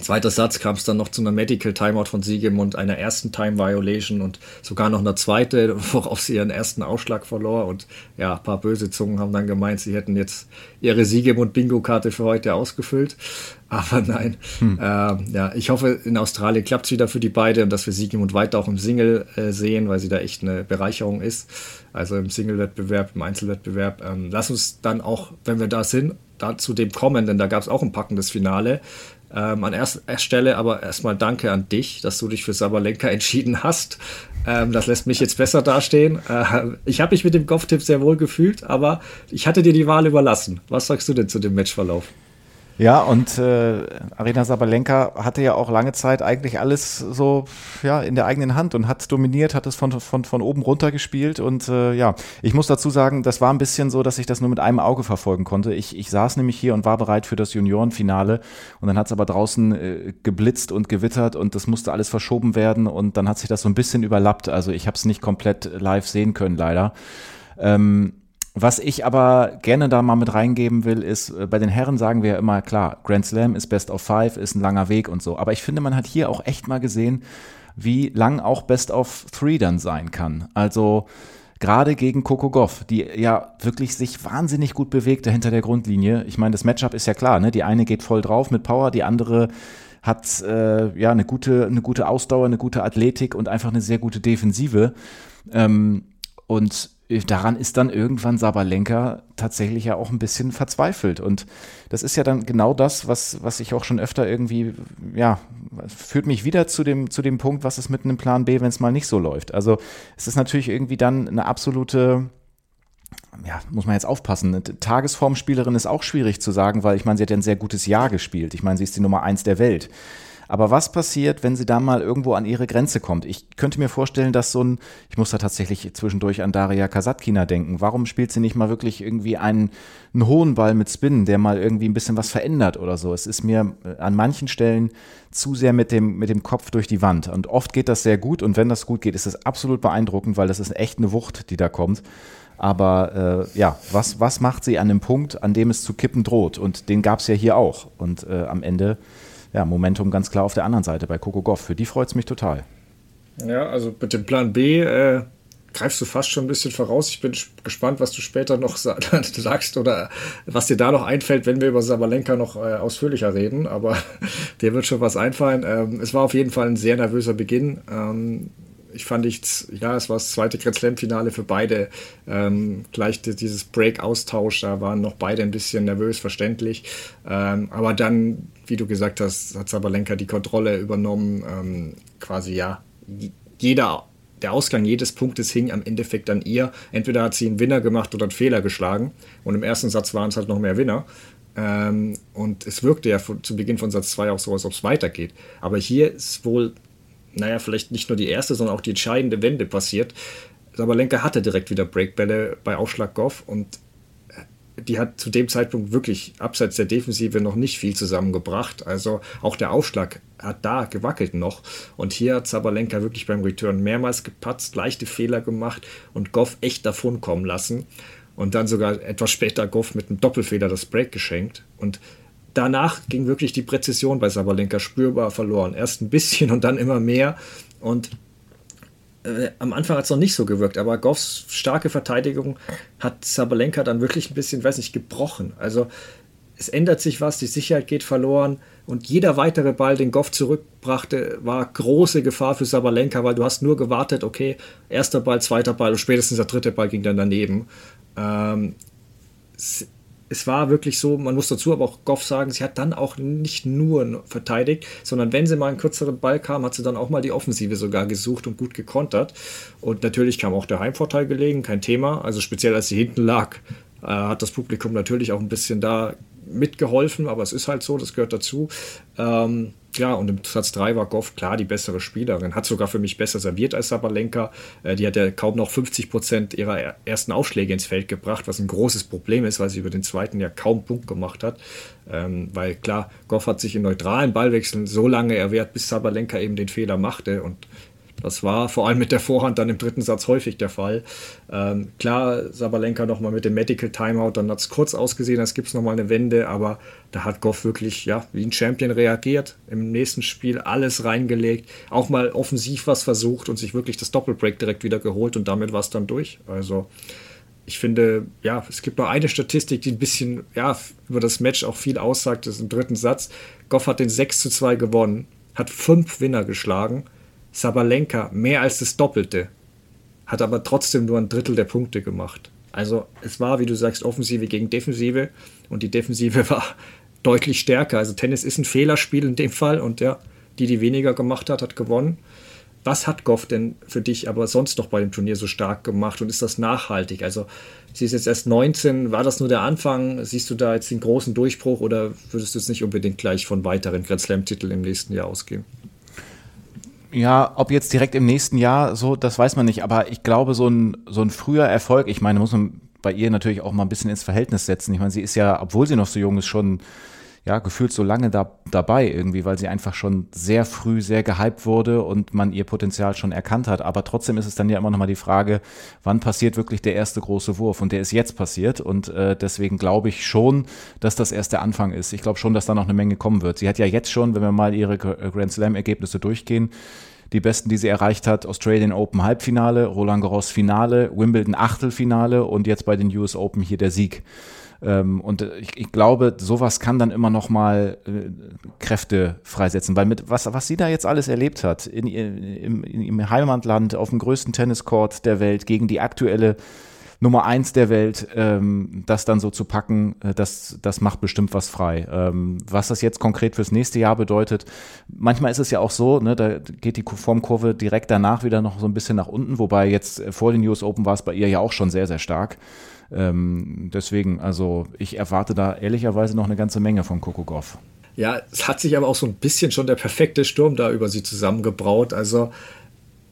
B: Zweiter Satz kam es dann noch zu einer Medical Timeout von Siegemund, einer ersten Time Violation und sogar noch eine zweite, worauf sie ihren ersten Ausschlag verlor. Und ja, ein paar böse Zungen haben dann gemeint, sie hätten jetzt ihre Siegemund-Bingo-Karte für heute ausgefüllt. Aber nein, hm. äh, ja, ich hoffe, in Australien klappt es wieder für die beiden und dass wir Siegemund weiter auch im Single äh, sehen, weil sie da echt eine Bereicherung ist. Also im Single-Wettbewerb, im Einzelwettbewerb. Ähm, lass uns dann auch, wenn wir da sind, da zu dem kommen, denn da gab es auch ein packendes Finale. Ähm, an erster Stelle aber erstmal danke an dich, dass du dich für Sabalenka entschieden hast. Ähm, das lässt mich jetzt besser dastehen. Äh, ich habe mich mit dem Golftipp sehr wohl gefühlt, aber ich hatte dir die Wahl überlassen. Was sagst du denn zu dem Matchverlauf?
A: Ja, und äh, Arena Sabalenka hatte ja auch lange Zeit eigentlich alles so ja, in der eigenen Hand und hat dominiert, hat es von, von, von oben runter gespielt. Und äh, ja, ich muss dazu sagen, das war ein bisschen so, dass ich das nur mit einem Auge verfolgen konnte. Ich, ich saß nämlich hier und war bereit für das Juniorenfinale und dann hat es aber draußen äh, geblitzt und gewittert und das musste alles verschoben werden und dann hat sich das so ein bisschen überlappt. Also ich habe es nicht komplett live sehen können, leider. Ähm, was ich aber gerne da mal mit reingeben will, ist, äh, bei den Herren sagen wir ja immer, klar, Grand Slam ist Best of Five, ist ein langer Weg und so. Aber ich finde, man hat hier auch echt mal gesehen, wie lang auch Best of Three dann sein kann. Also gerade gegen Coco Goff, die ja wirklich sich wahnsinnig gut bewegt hinter der Grundlinie. Ich meine, das Matchup ist ja klar, ne? Die eine geht voll drauf mit Power, die andere hat äh, ja eine gute, eine gute Ausdauer, eine gute Athletik und einfach eine sehr gute Defensive. Ähm, und daran ist dann irgendwann Sabalenka tatsächlich ja auch ein bisschen verzweifelt. Und das ist ja dann genau das, was, was ich auch schon öfter irgendwie, ja, führt mich wieder zu dem, zu dem Punkt, was ist mit einem Plan B, wenn es mal nicht so läuft. Also es ist natürlich irgendwie dann eine absolute, ja, muss man jetzt aufpassen. Tagesformspielerin ist auch schwierig zu sagen, weil ich meine, sie hat ja ein sehr gutes Jahr gespielt. Ich meine, sie ist die Nummer eins der Welt. Aber was passiert, wenn sie da mal irgendwo an ihre Grenze kommt? Ich könnte mir vorstellen, dass so ein, ich muss da tatsächlich zwischendurch an Daria Kasatkina denken. Warum spielt sie nicht mal wirklich irgendwie einen, einen hohen Ball mit Spin, der mal irgendwie ein bisschen was verändert oder so? Es ist mir äh, an manchen Stellen zu sehr mit dem, mit dem Kopf durch die Wand. Und oft geht das sehr gut. Und wenn das gut geht, ist es absolut beeindruckend, weil das ist echt eine Wucht, die da kommt. Aber äh, ja, was, was macht sie an dem Punkt, an dem es zu kippen droht? Und den gab es ja hier auch. Und äh, am Ende ja, Momentum ganz klar auf der anderen Seite bei Coco Goff. Für die freut es mich total.
B: Ja, also mit dem Plan B äh, greifst du fast schon ein bisschen voraus. Ich bin gespannt, was du später noch sagst oder was dir da noch einfällt, wenn wir über Sabalenka noch äh, ausführlicher reden. Aber dir wird schon was einfallen. Ähm, es war auf jeden Fall ein sehr nervöser Beginn. Ähm, ich fand ich, ja, es war das zweite Grand Slam-Finale für beide. Ähm, gleich dieses Break-Austausch, da waren noch beide ein bisschen nervös, verständlich. Ähm, aber dann, wie du gesagt hast, hat Sabalenka die Kontrolle übernommen. Ähm, quasi, ja, jeder, der Ausgang jedes Punktes hing am Endeffekt an ihr. Entweder hat sie einen Winner gemacht oder einen Fehler geschlagen. Und im ersten Satz waren es halt noch mehr Winner. Ähm, und es wirkte ja zu Beginn von Satz 2 auch so, als ob es weitergeht. Aber hier ist wohl naja, vielleicht nicht nur die erste, sondern auch die entscheidende Wende passiert. Sabalenka hatte direkt wieder Breakbälle bei Aufschlag Goff und äh, die hat zu dem Zeitpunkt wirklich abseits der Defensive noch nicht viel zusammengebracht. Also auch der Aufschlag hat da gewackelt noch. Und hier hat Sabalenka wirklich beim Return mehrmals gepatzt, leichte Fehler gemacht und Goff echt davon kommen lassen. Und dann sogar etwas später Goff mit einem Doppelfehler das Break geschenkt. Und danach ging wirklich die Präzision bei Sabalenka spürbar verloren. Erst ein bisschen und dann immer mehr. Und äh, am Anfang hat es noch nicht so gewirkt, aber Goffs starke Verteidigung hat Sabalenka dann wirklich ein bisschen, weiß nicht, gebrochen. Also es ändert sich was, die Sicherheit geht verloren und jeder weitere Ball, den Goff zurückbrachte, war große Gefahr für Sabalenka, weil du hast nur gewartet, okay, erster Ball, zweiter Ball und spätestens der dritte Ball ging dann daneben. Ähm, es war wirklich so, man muss dazu aber auch Goff sagen, sie hat dann auch nicht nur verteidigt, sondern wenn sie mal einen kürzeren Ball kam, hat sie dann auch mal die Offensive sogar gesucht und gut gekontert. Und natürlich kam auch der Heimvorteil gelegen, kein Thema. Also speziell als sie hinten lag, äh, hat das Publikum natürlich auch ein bisschen da mitgeholfen, aber es ist halt so, das gehört dazu. Ähm, ja, und im Satz 3 war Goff klar die bessere Spielerin. Hat sogar für mich besser serviert als Sabalenka. Äh, die hat ja kaum noch 50 Prozent ihrer ersten Aufschläge ins Feld gebracht, was ein großes Problem ist, weil sie über den zweiten ja kaum Punkt gemacht hat. Ähm, weil klar, Goff hat sich in neutralen Ballwechseln so lange erwehrt, bis Sabalenka eben den Fehler machte. Und Das war vor allem mit der Vorhand dann im dritten Satz häufig der Fall. Ähm, klar, Sabalenka nochmal mit dem Medical Timeout, dann hat es kurz ausgesehen, als gibt es nochmal eine Wende, aber da hat Goff wirklich ja, wie ein Champion reagiert. Im nächsten Spiel alles reingelegt, auch mal offensiv was versucht und sich wirklich das Doppelbreak direkt wieder geholt und damit war es dann durch. Also ich finde, ja, es gibt noch eine Statistik, die ein bisschen ja, über das Match auch viel aussagt, das ist im dritten Satz. Goff hat den 6 zu 2 gewonnen, hat fünf Winner geschlagen Sabalenka mehr als das Doppelte, hat aber trotzdem nur ein Drittel der Punkte gemacht. Also es war, wie du sagst, Offensive gegen Defensive und die Defensive war deutlich stärker. Also Tennis ist ein Fehlerspiel in dem Fall und ja, die, die weniger gemacht hat, hat gewonnen. Was hat Goff denn für dich aber sonst noch bei dem Turnier so stark gemacht und ist das nachhaltig? Also sie ist jetzt erst 19, war das nur der Anfang? Siehst du da jetzt den großen Durchbruch oder würdest du es nicht unbedingt gleich von weiteren Grand Slam-Titeln im nächsten Jahr ausgehen?
A: Ja, ob jetzt direkt im nächsten Jahr so, das weiß man nicht. Aber ich glaube, so ein, so ein früher Erfolg, ich meine, muss man bei ihr natürlich auch mal ein bisschen ins Verhältnis setzen. Ich meine, sie ist ja, obwohl sie noch so jung ist, schon ja, gefühlt so lange da, dabei irgendwie, weil sie einfach schon sehr früh sehr gehypt wurde und man ihr Potenzial schon erkannt hat. Aber trotzdem ist es dann ja immer noch mal die Frage, wann passiert wirklich der erste große Wurf? Und der ist jetzt passiert und äh, deswegen glaube ich schon, dass das erst der Anfang ist. Ich glaube schon, dass da noch eine Menge kommen wird. Sie hat ja jetzt schon, wenn wir mal ihre Grand Slam-Ergebnisse durchgehen, die besten, die sie erreicht hat, Australian Open Halbfinale, Roland Garros Finale, Wimbledon Achtelfinale und jetzt bei den US Open hier der Sieg. Ähm, und ich, ich, glaube, sowas kann dann immer noch mal äh, Kräfte freisetzen, weil mit was, was sie da jetzt alles erlebt hat, in, in, im Heimatland, auf dem größten Tenniscourt der Welt, gegen die aktuelle Nummer eins der Welt, ähm, das dann so zu packen, äh, das, das macht bestimmt was frei. Ähm, was das jetzt konkret fürs nächste Jahr bedeutet, manchmal ist es ja auch so, ne, da geht die Formkurve direkt danach wieder noch so ein bisschen nach unten, wobei jetzt äh, vor den US Open war es bei ihr ja auch schon sehr, sehr stark. Ähm, deswegen, also ich erwarte da ehrlicherweise noch eine ganze Menge von Coco Goff.
B: Ja, es hat sich aber auch so ein bisschen schon der perfekte Sturm da über sie zusammengebraut. Also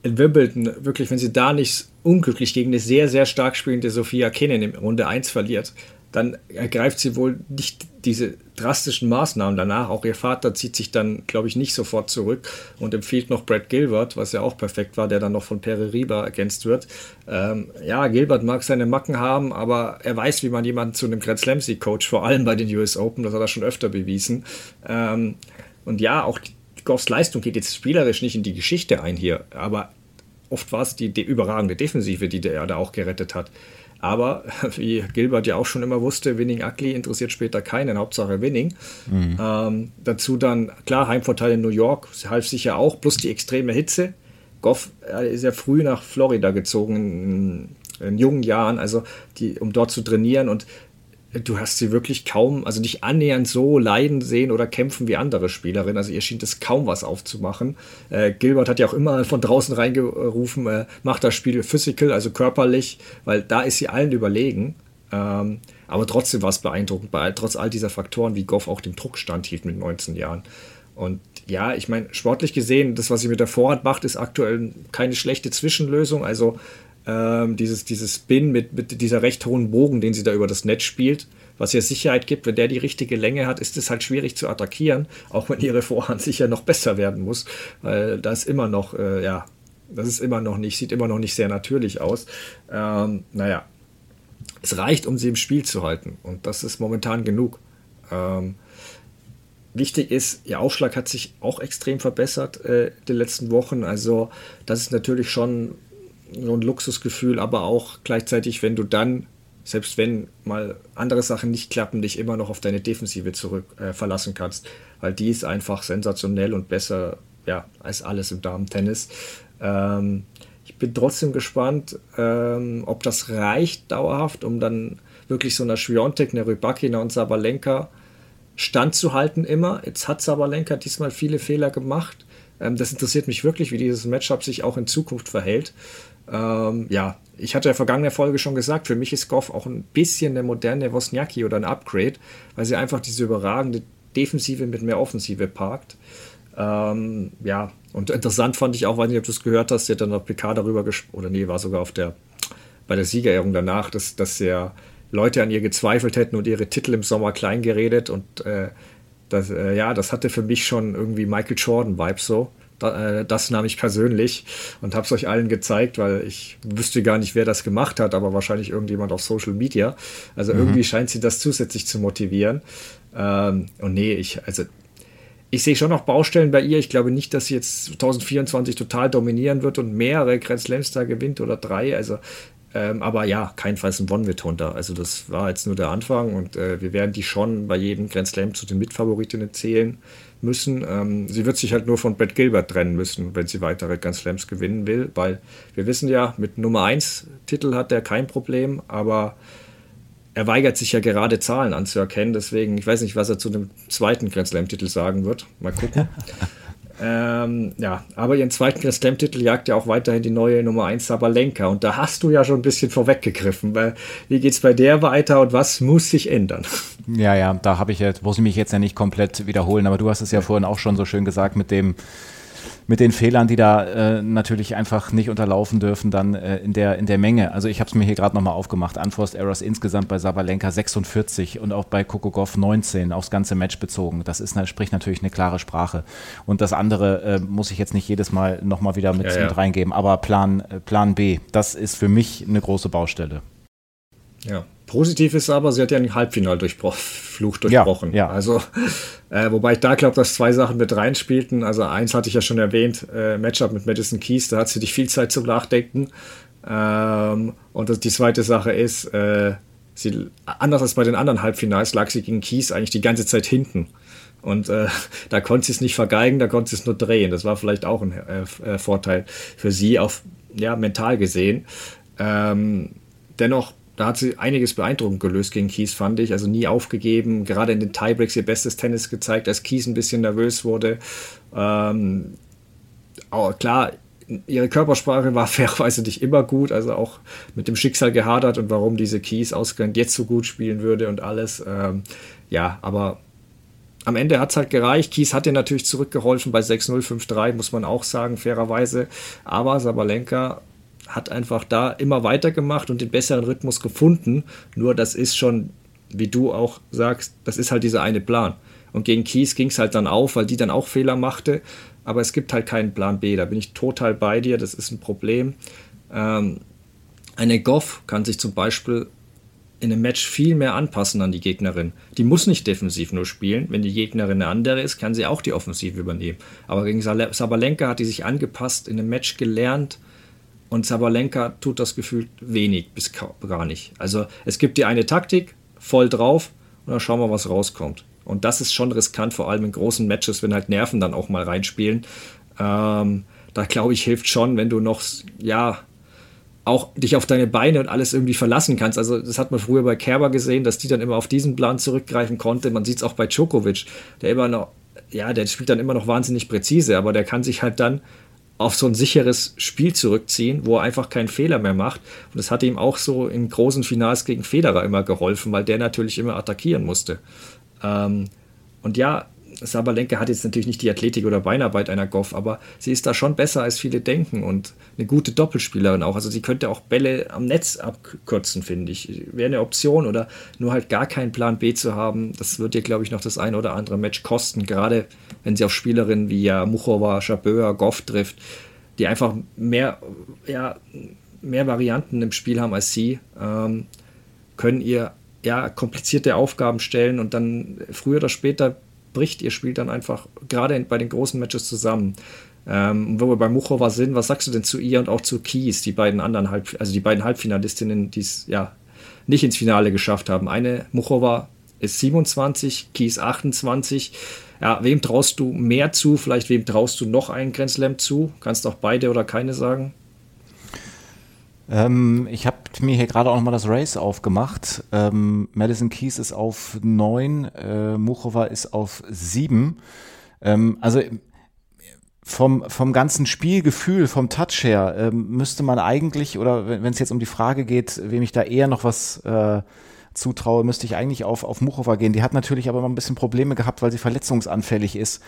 B: in Wimbledon, wirklich, wenn sie da nicht unglücklich gegen eine sehr, sehr stark spielende Sophia Kenin in Runde 1 verliert, dann ergreift sie wohl nicht diese drastischen Maßnahmen danach. Auch ihr Vater zieht sich dann, glaube ich, nicht sofort zurück und empfiehlt noch Brad Gilbert, was ja auch perfekt war, der dann noch von Pere Riba ergänzt wird. Ähm, ja, Gilbert mag seine Macken haben, aber er weiß, wie man jemanden zu einem Grand Slam Sieg coacht, vor allem bei den US Open, das hat er schon öfter bewiesen. Ähm, und ja, auch Goffs Leistung geht jetzt spielerisch nicht in die Geschichte ein hier, aber oft war es die, die überragende Defensive, die er da auch gerettet hat. Aber wie Gilbert ja auch schon immer wusste, Winning Ugly interessiert später keinen, Hauptsache Winning. Mhm. Ähm, dazu dann, klar, Heimvorteil in New York, half sicher auch, plus die extreme Hitze. Goff ist ja früh nach Florida gezogen in, in jungen Jahren, also die, um dort zu trainieren und du hast sie wirklich kaum, also nicht annähernd so leiden sehen oder kämpfen wie andere Spielerinnen. Also ihr schien es kaum was aufzumachen. Äh, Gilbert hat ja auch immer von draußen reingerufen, äh, macht das Spiel physical, also körperlich, weil da ist sie allen überlegen. Ähm, aber trotzdem war es beeindruckend, bei, trotz all dieser Faktoren, wie Goff auch dem Druck standhielt mit 19 Jahren. Und ja, ich meine, sportlich gesehen, das, was sie mit der Vorhand macht, ist aktuell keine schlechte Zwischenlösung. Also ähm, dieses, dieses Spin mit, mit dieser recht hohen Bogen, den sie da über das Netz spielt, was ihr Sicherheit gibt. Wenn der die richtige Länge hat, ist es halt schwierig zu attackieren, auch wenn ihre Vorhand sicher noch besser werden muss, weil das immer noch, äh, ja, das ist immer noch nicht, sieht immer noch nicht sehr natürlich aus. Ähm, naja, es reicht, um sie im Spiel zu halten und das ist momentan genug. Ähm, Wichtig ist, ihr Aufschlag hat sich auch extrem verbessert äh, die letzten Wochen. Also das ist natürlich schon so ein Luxusgefühl, aber auch gleichzeitig, wenn du dann, selbst wenn mal andere Sachen nicht klappen, dich immer noch auf deine Defensive zurück äh, verlassen kannst, weil die ist einfach sensationell und besser ja, als alles im Damen-Tennis. Ähm, ich bin trotzdem gespannt, ähm, ob das reicht dauerhaft, um dann wirklich so einer Schwiontek, einer Rybakina und Sabalenka standzuhalten immer. Jetzt hat Sabalenka diesmal viele Fehler gemacht. Ähm, das interessiert mich wirklich, wie dieses Matchup sich auch in Zukunft verhält. Ähm, ja, ich hatte ja vergangene Folge schon gesagt, für mich ist Goff auch ein bisschen eine moderne Wozniacki oder ein Upgrade, weil sie einfach diese überragende Defensive mit mehr Offensive parkt. Ähm, ja, und interessant fand ich auch, weiß nicht, ob du es gehört hast, sie hat dann noch PK darüber gesprochen, oder nee, war sogar auf der, bei der Siegerehrung danach, dass, dass ja Leute an ihr gezweifelt hätten und ihre Titel im Sommer klein geredet und äh, das, äh, ja, das hatte für mich schon irgendwie Michael Jordan-Vibes so das nahm ich persönlich und habe es euch allen gezeigt, weil ich wüsste gar nicht, wer das gemacht hat, aber wahrscheinlich irgendjemand auf Social Media. Also mhm. irgendwie scheint sie das zusätzlich zu motivieren. Ähm, und nee, ich, also ich sehe schon noch Baustellen bei ihr. Ich glaube nicht, dass sie jetzt 2024 total dominieren wird und mehrere Grand Slams da gewinnt oder drei. Also ähm, aber ja, keinenfalls ein One-Wit da. Also das war jetzt nur der Anfang und äh, wir werden die schon bei jedem Grand Slam zu den Mitfavoritinnen zählen müssen. Ähm, sie wird sich halt nur von Brett Gilbert trennen müssen, wenn sie weitere Grand Slams gewinnen will, weil wir wissen ja, mit Nummer 1 Titel hat er kein Problem, aber er weigert sich ja gerade Zahlen anzuerkennen, deswegen, ich weiß nicht, was er zu dem zweiten Grand Slam-Titel sagen wird. Mal gucken. Ähm, ja, aber ihren zweiten Grand Slam-Titel jagt ja auch weiterhin die neue Nummer 1 Sabalenka. Und da hast du ja schon ein bisschen vorweggegriffen. Weil, wie es bei der weiter und was muss sich ändern?
A: Ja, ja, da habe ich jetzt, muss ich mich jetzt ja nicht komplett wiederholen, aber du hast es ja vorhin auch schon so schön gesagt mit dem, mit den Fehlern, die da äh, natürlich einfach nicht unterlaufen dürfen, dann äh, in, der, in der Menge. Also ich habe es mir hier gerade nochmal aufgemacht. Unforced Errors insgesamt bei Sabalenka 46 und auch bei Kokogov 19 aufs ganze Match bezogen. Das ist, spricht natürlich eine klare Sprache. Und das andere äh, muss ich jetzt nicht jedes Mal nochmal wieder mit, ja, ja. mit reingeben. Aber Plan, äh, Plan B, das ist für mich eine große Baustelle.
B: Ja, Positiv ist aber, sie hat ja ein Halbfinaldurchbruch durchbrochen. Ja, ja. Also, äh, wobei ich da glaube, dass zwei Sachen mit reinspielten. Also eins hatte ich ja schon erwähnt, äh, Matchup mit Madison Keys, da hat sie nicht viel Zeit zum Nachdenken. Ähm, und das, die zweite Sache ist, äh, sie, anders als bei den anderen Halbfinals, lag sie gegen Keys eigentlich die ganze Zeit hinten. Und äh, da konnte sie es nicht vergeigen, da konnte sie es nur drehen. Das war vielleicht auch ein äh, äh, Vorteil für sie, auf ja, mental gesehen. Ähm, dennoch da hat sie einiges beeindruckend gelöst gegen Kies, fand ich. Also nie aufgegeben, gerade in den Tiebreaks ihr bestes Tennis gezeigt, als Kies ein bisschen nervös wurde. Ähm, aber klar, ihre Körpersprache war fairerweise nicht immer gut, also auch mit dem Schicksal gehadert und warum diese Kies ausgerechnet jetzt so gut spielen würde und alles. Ähm, ja, aber am Ende hat es halt gereicht. Kies hat ihr natürlich zurückgeholfen bei 6-0, 5-3, muss man auch sagen, fairerweise. Aber Sabalenka hat einfach da immer weitergemacht und den besseren Rhythmus gefunden. Nur das ist schon, wie du auch sagst, das ist halt dieser eine Plan. Und gegen Kies ging es halt dann auf, weil die dann auch Fehler machte. Aber es gibt halt keinen Plan B. Da bin ich total bei dir. Das ist ein Problem. Ähm, eine Goff kann sich zum Beispiel in einem Match viel mehr anpassen an die Gegnerin. Die muss nicht defensiv nur spielen. Wenn die Gegnerin eine andere ist, kann sie auch die Offensive übernehmen. Aber gegen Sabalenka hat die sich angepasst, in einem Match gelernt, und Sabalenka tut das gefühlt wenig bis gar nicht. Also es gibt die eine Taktik, voll drauf und dann schauen wir, was rauskommt. Und das ist schon riskant, vor allem in großen Matches, wenn halt Nerven dann auch mal reinspielen. Ähm, da glaube ich, hilft schon, wenn du noch, ja, auch dich auf deine Beine und alles irgendwie verlassen kannst. Also das hat man früher bei Kerber gesehen, dass die dann immer auf diesen Plan zurückgreifen konnte. Man sieht es auch bei Djokovic, der immer noch, ja, der spielt dann immer noch wahnsinnig präzise, aber der kann sich halt dann auf so ein sicheres Spiel zurückziehen, wo er einfach keinen Fehler mehr macht. Und das hat ihm auch so in großen Finals gegen Federer immer geholfen, weil der natürlich immer attackieren musste. Ähm, und ja, Sabalenka hat jetzt natürlich nicht die Athletik oder Beinarbeit einer Goff, aber sie ist da schon besser, als viele denken und eine gute Doppelspielerin auch. Also sie könnte auch Bälle am Netz abkürzen, finde ich. Wäre eine Option oder nur halt gar keinen Plan B zu haben, das wird ihr, glaube ich, noch das ein oder andere Match kosten, gerade wenn sie auf Spielerinnen wie ja Muchova, Chabeur, Goff trifft, die einfach mehr, ja, mehr Varianten im Spiel haben als sie, ähm, können ihr ja, komplizierte Aufgaben stellen und dann früher oder später bricht ihr Spiel dann einfach gerade bei den großen Matches zusammen. Ähm, wo wir bei Muchova sind, was sagst du denn zu ihr und auch zu Kies, die beiden anderen Halb, also die beiden Halbfinalistinnen, die es ja nicht ins Finale geschafft haben? Eine Muchova ist 27, Kies 28. Ja, wem traust du mehr zu? Vielleicht wem traust du noch einen Grand Slam zu? Kannst auch beide oder keine sagen?
A: Ähm, ich habe mir hier gerade auch nochmal das Race aufgemacht. Ähm, Madison Keys ist auf 9, äh, Muchova ist auf 7. Ähm, also vom, vom ganzen Spielgefühl, vom Touch her, ähm, müsste man eigentlich, oder wenn es jetzt um die Frage geht, wem ich da eher noch was äh, zutraue, müsste ich eigentlich auf, auf Muchova gehen. Die hat natürlich aber immer ein bisschen Probleme gehabt, weil sie verletzungsanfällig ist.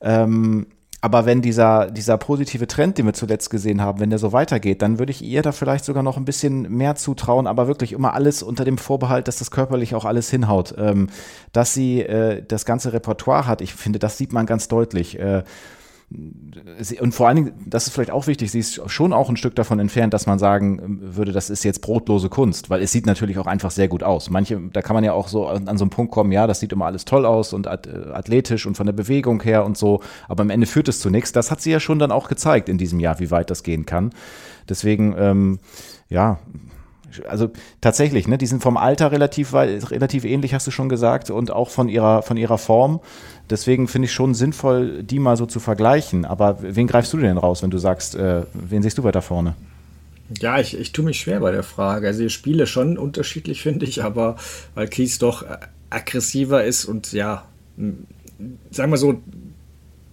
A: Ähm, aber wenn dieser, dieser positive Trend, den wir zuletzt gesehen haben, wenn der so weitergeht, dann würde ich ihr da vielleicht sogar noch ein bisschen mehr zutrauen, aber wirklich immer alles unter dem Vorbehalt, dass das körperlich auch alles hinhaut. Ähm, dass sie äh, das ganze Repertoire hat, ich finde, das sieht man ganz deutlich. Äh, und vor allen Dingen, das ist vielleicht auch wichtig, sie ist schon auch ein Stück davon entfernt, dass man sagen ähm, würde, das ist jetzt brotlose Kunst, weil es sieht natürlich auch einfach sehr gut aus. Manche, da kann man ja auch so an, an so einen Punkt kommen, ja, das sieht immer alles toll aus und äh, athletisch und von der Bewegung her und so, aber am Ende führt es zu nichts. Das hat sie ja schon dann auch gezeigt in diesem Jahr, wie weit das gehen kann. Deswegen, ähm, ja, also tatsächlich, ne, die sind vom Alter relativ, relativ ähnlich, hast du schon gesagt, und auch von ihrer, von ihrer Form. Deswegen finde ich schon sinnvoll, die mal so zu vergleichen. Aber wen greifst du denn raus, wenn du sagst, äh, wen siehst du weiter vorne?
B: Ja, ich, ich tue mich schwer bei der Frage. Also die Spiele schon unterschiedlich, finde ich, aber weil Kies doch aggressiver ist und ja, sagen wir so,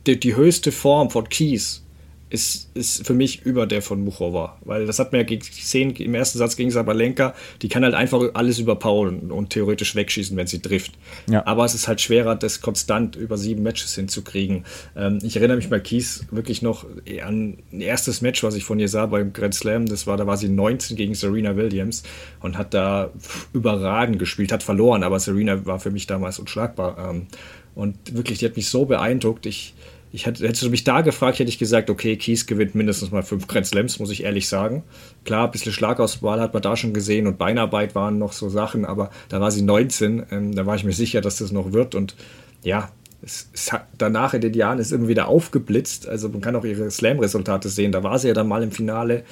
B: die, die höchste Form von Kies ist, ist für mich über der von Muchova. Weil das hat man ja gesehen im ersten Satz gegen Sabalenka. Die kann halt einfach alles überpowern und theoretisch wegschießen, wenn sie trifft. Ja. Aber es ist halt schwerer, das konstant über sieben Matches hinzukriegen. Ähm, ich erinnere mich bei Kies wirklich noch an ein erstes Match, was ich von ihr sah beim Grand Slam. Das war, da war sie 19 gegen Serena Williams und hat da überragend gespielt, hat verloren, aber Serena war für mich damals unschlagbar. Ähm, und wirklich, die hat mich so beeindruckt. Ich ich hätte, hättest du mich da gefragt, hätte ich gesagt, okay, Kies gewinnt mindestens mal fünf Grand Slams, muss ich ehrlich sagen. Klar, ein bisschen Schlagauswahl hat man da schon gesehen und Beinarbeit waren noch so Sachen, aber da war sie 19, ähm, da war ich mir sicher, dass das noch wird und ja, es, es hat, danach in den Jahren ist immer wieder aufgeblitzt. Also man kann auch ihre Slam-Resultate sehen. Da war sie ja dann mal im Finale,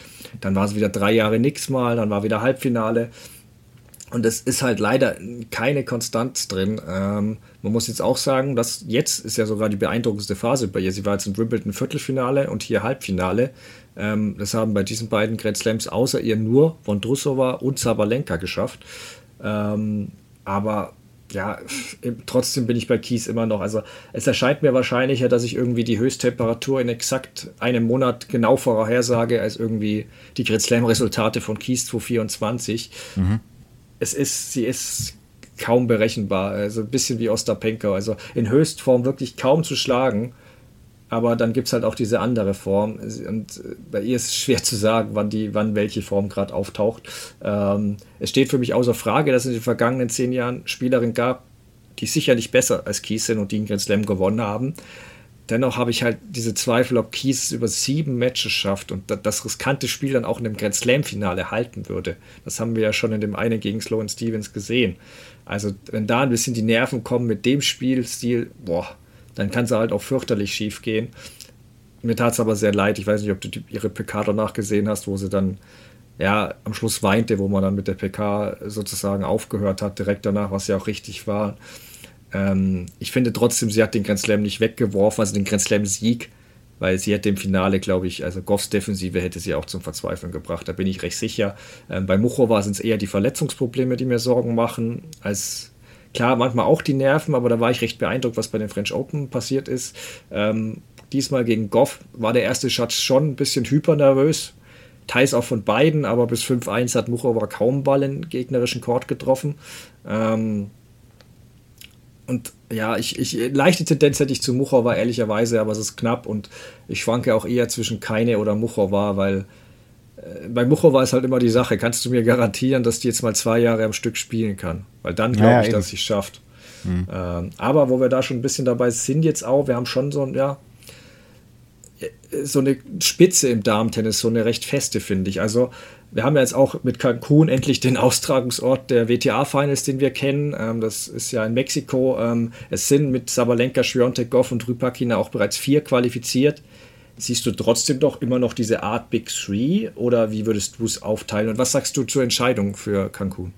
B: dann war sie wieder drei Jahre nix mal, dann war wieder Halbfinale. Und es ist halt leider keine Konstanz drin. Ähm, man muss jetzt auch sagen, dass jetzt ist ja sogar die beeindruckendste Phase bei ihr. Sie war jetzt in Wimbledon Viertelfinale und hier Halbfinale. Ähm, das haben bei diesen beiden Grand Slams außer ihr nur Vondrusova und Sabalenka geschafft. Ähm, aber ja, trotzdem bin ich bei Kies immer noch. Also es erscheint mir wahrscheinlicher, dass ich irgendwie die Höchsttemperatur in exakt einem Monat genau vorhersage, als irgendwie die Grand Slam-Resultate von Kies 224. Mhm es ist, sie ist kaum berechenbar. Also ein bisschen wie Ostapenko. Also in Höchstform wirklich kaum zu schlagen. Aber dann gibt es halt auch diese andere Form. Und bei ihr ist es schwer zu sagen, wann, die, wann welche Form gerade auftaucht. Ähm, es steht für mich außer Frage, dass es in den vergangenen zehn Jahren Spielerinnen gab, die sicherlich besser als Kies sind und die einen Grand Slam gewonnen haben dennoch habe ich halt diese Zweifel, ob Kies über sieben Matches schafft und das riskante Spiel dann auch in dem Grand Slam-Finale halten würde. Das haben wir ja schon in dem einen gegen Sloan Stevens gesehen. Also, wenn da ein bisschen die Nerven kommen mit dem Spielstil, boah, dann kann es halt auch fürchterlich schief gehen. Mir tat es aber sehr leid. Ich weiß nicht, ob du ihre PK danach gesehen hast, wo sie dann ja am Schluss weinte, wo man dann mit der PK sozusagen aufgehört hat, direkt danach, was ja auch richtig war. Ähm, ich finde trotzdem, sie hat den Grand Slam nicht weggeworfen, also den Grand Slam-Sieg, weil sie hätte im Finale, glaube ich, also Goffs Defensive hätte sie auch zum Verzweifeln gebracht, da bin ich recht sicher. Ähm, bei Muchova sind es eher die Verletzungsprobleme, die mir Sorgen machen, als klar, manchmal auch die Nerven, aber da war ich recht beeindruckt, was bei den French Open passiert ist. Ähm, diesmal gegen Goff war der erste Schatz schon ein bisschen hypernervös. Teils auch von beiden, aber bis 5-1 hat Muchova kaum Ball in gegnerischen Court getroffen. Ähm, und ja, ich, ich leichte Tendenz hätte ich zu Muchova ehrlicherweise, aber es ist knapp und ich schwanke auch eher zwischen Keine oder Muchova, weil äh, bei Muchova ist halt immer die Sache, kannst du mir garantieren, dass die jetzt mal zwei Jahre am Stück spielen kann? Weil dann glaube ja, ich, eben. dass sie es schafft. Mhm. Ähm, aber wo wir da schon ein bisschen dabei sind jetzt auch, wir haben schon so ein, ja, so eine Spitze im Darmtennis, so eine recht feste, finde ich. Also wir haben ja jetzt auch mit Cancun endlich den Austragungsort der WTA-Finals, den wir kennen. Ähm, das ist ja in Mexiko. Ähm, es sind mit Sabalenka, Schwiontek, Goff und Rybakina auch bereits vier qualifiziert. Siehst du trotzdem doch immer noch diese Art Big Three oder wie würdest du es aufteilen? Und was sagst du zur Entscheidung für Cancun?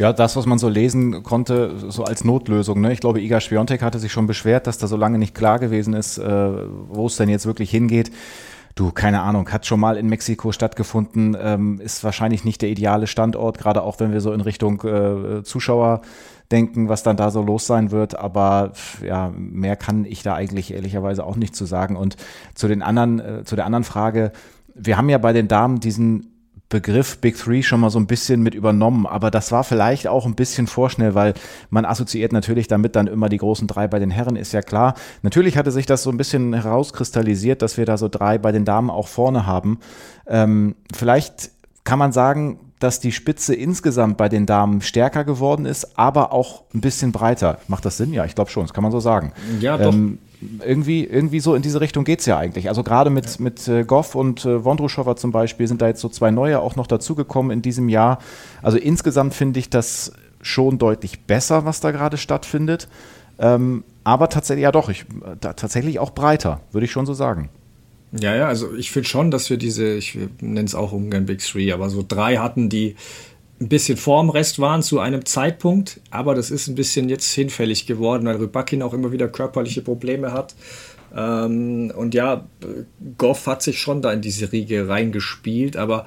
A: Ja, das, was man so lesen konnte, so als Notlösung. Ne? Ich glaube, Iga Schwiontek hatte sich schon beschwert, dass da so lange nicht klar gewesen ist, äh, wo es denn jetzt wirklich hingeht. Du, keine Ahnung, hat schon mal in Mexiko stattgefunden, ähm, ist wahrscheinlich nicht der ideale Standort, gerade auch wenn wir so in Richtung äh, Zuschauer denken, was dann da so los sein wird. Aber ja, mehr kann ich da eigentlich ehrlicherweise auch nicht zu sagen. Und zu den anderen, äh, zu der anderen Frage, wir haben ja bei den Damen diesen Begriff Big Three schon mal so ein bisschen mit übernommen, aber das war vielleicht auch ein bisschen vorschnell, weil man assoziiert natürlich damit dann immer die großen drei bei den Herren, ist ja klar. Natürlich hatte sich das so ein bisschen herauskristallisiert, dass wir da so drei bei den Damen auch vorne haben. Ähm, vielleicht kann man sagen, dass die Spitze insgesamt bei den Damen stärker geworden ist, aber auch ein bisschen breiter. Macht das Sinn? Ja, ich glaube schon, das kann man so sagen.
B: Ja, doch. Ähm,
A: irgendwie, irgendwie so in diese Richtung geht es ja eigentlich. Also gerade mit, ja. mit äh, Goff und äh, Wondruschowa zum Beispiel sind da jetzt so zwei neue auch noch dazugekommen in diesem Jahr. Also insgesamt finde ich das schon deutlich besser, was da gerade stattfindet. Ähm, aber tatsächlich, ja doch, ich, da, tatsächlich auch breiter, würde ich schon so sagen.
B: Ja, ja, also ich finde schon, dass wir diese, ich nenne es auch ungern Big Three, aber so drei hatten, die ein bisschen vorm Rest waren zu einem Zeitpunkt, aber das ist ein bisschen jetzt hinfällig geworden, weil Rybakin auch immer wieder körperliche Probleme hat. Ähm, und ja, Goff hat sich schon da in diese Riege reingespielt, aber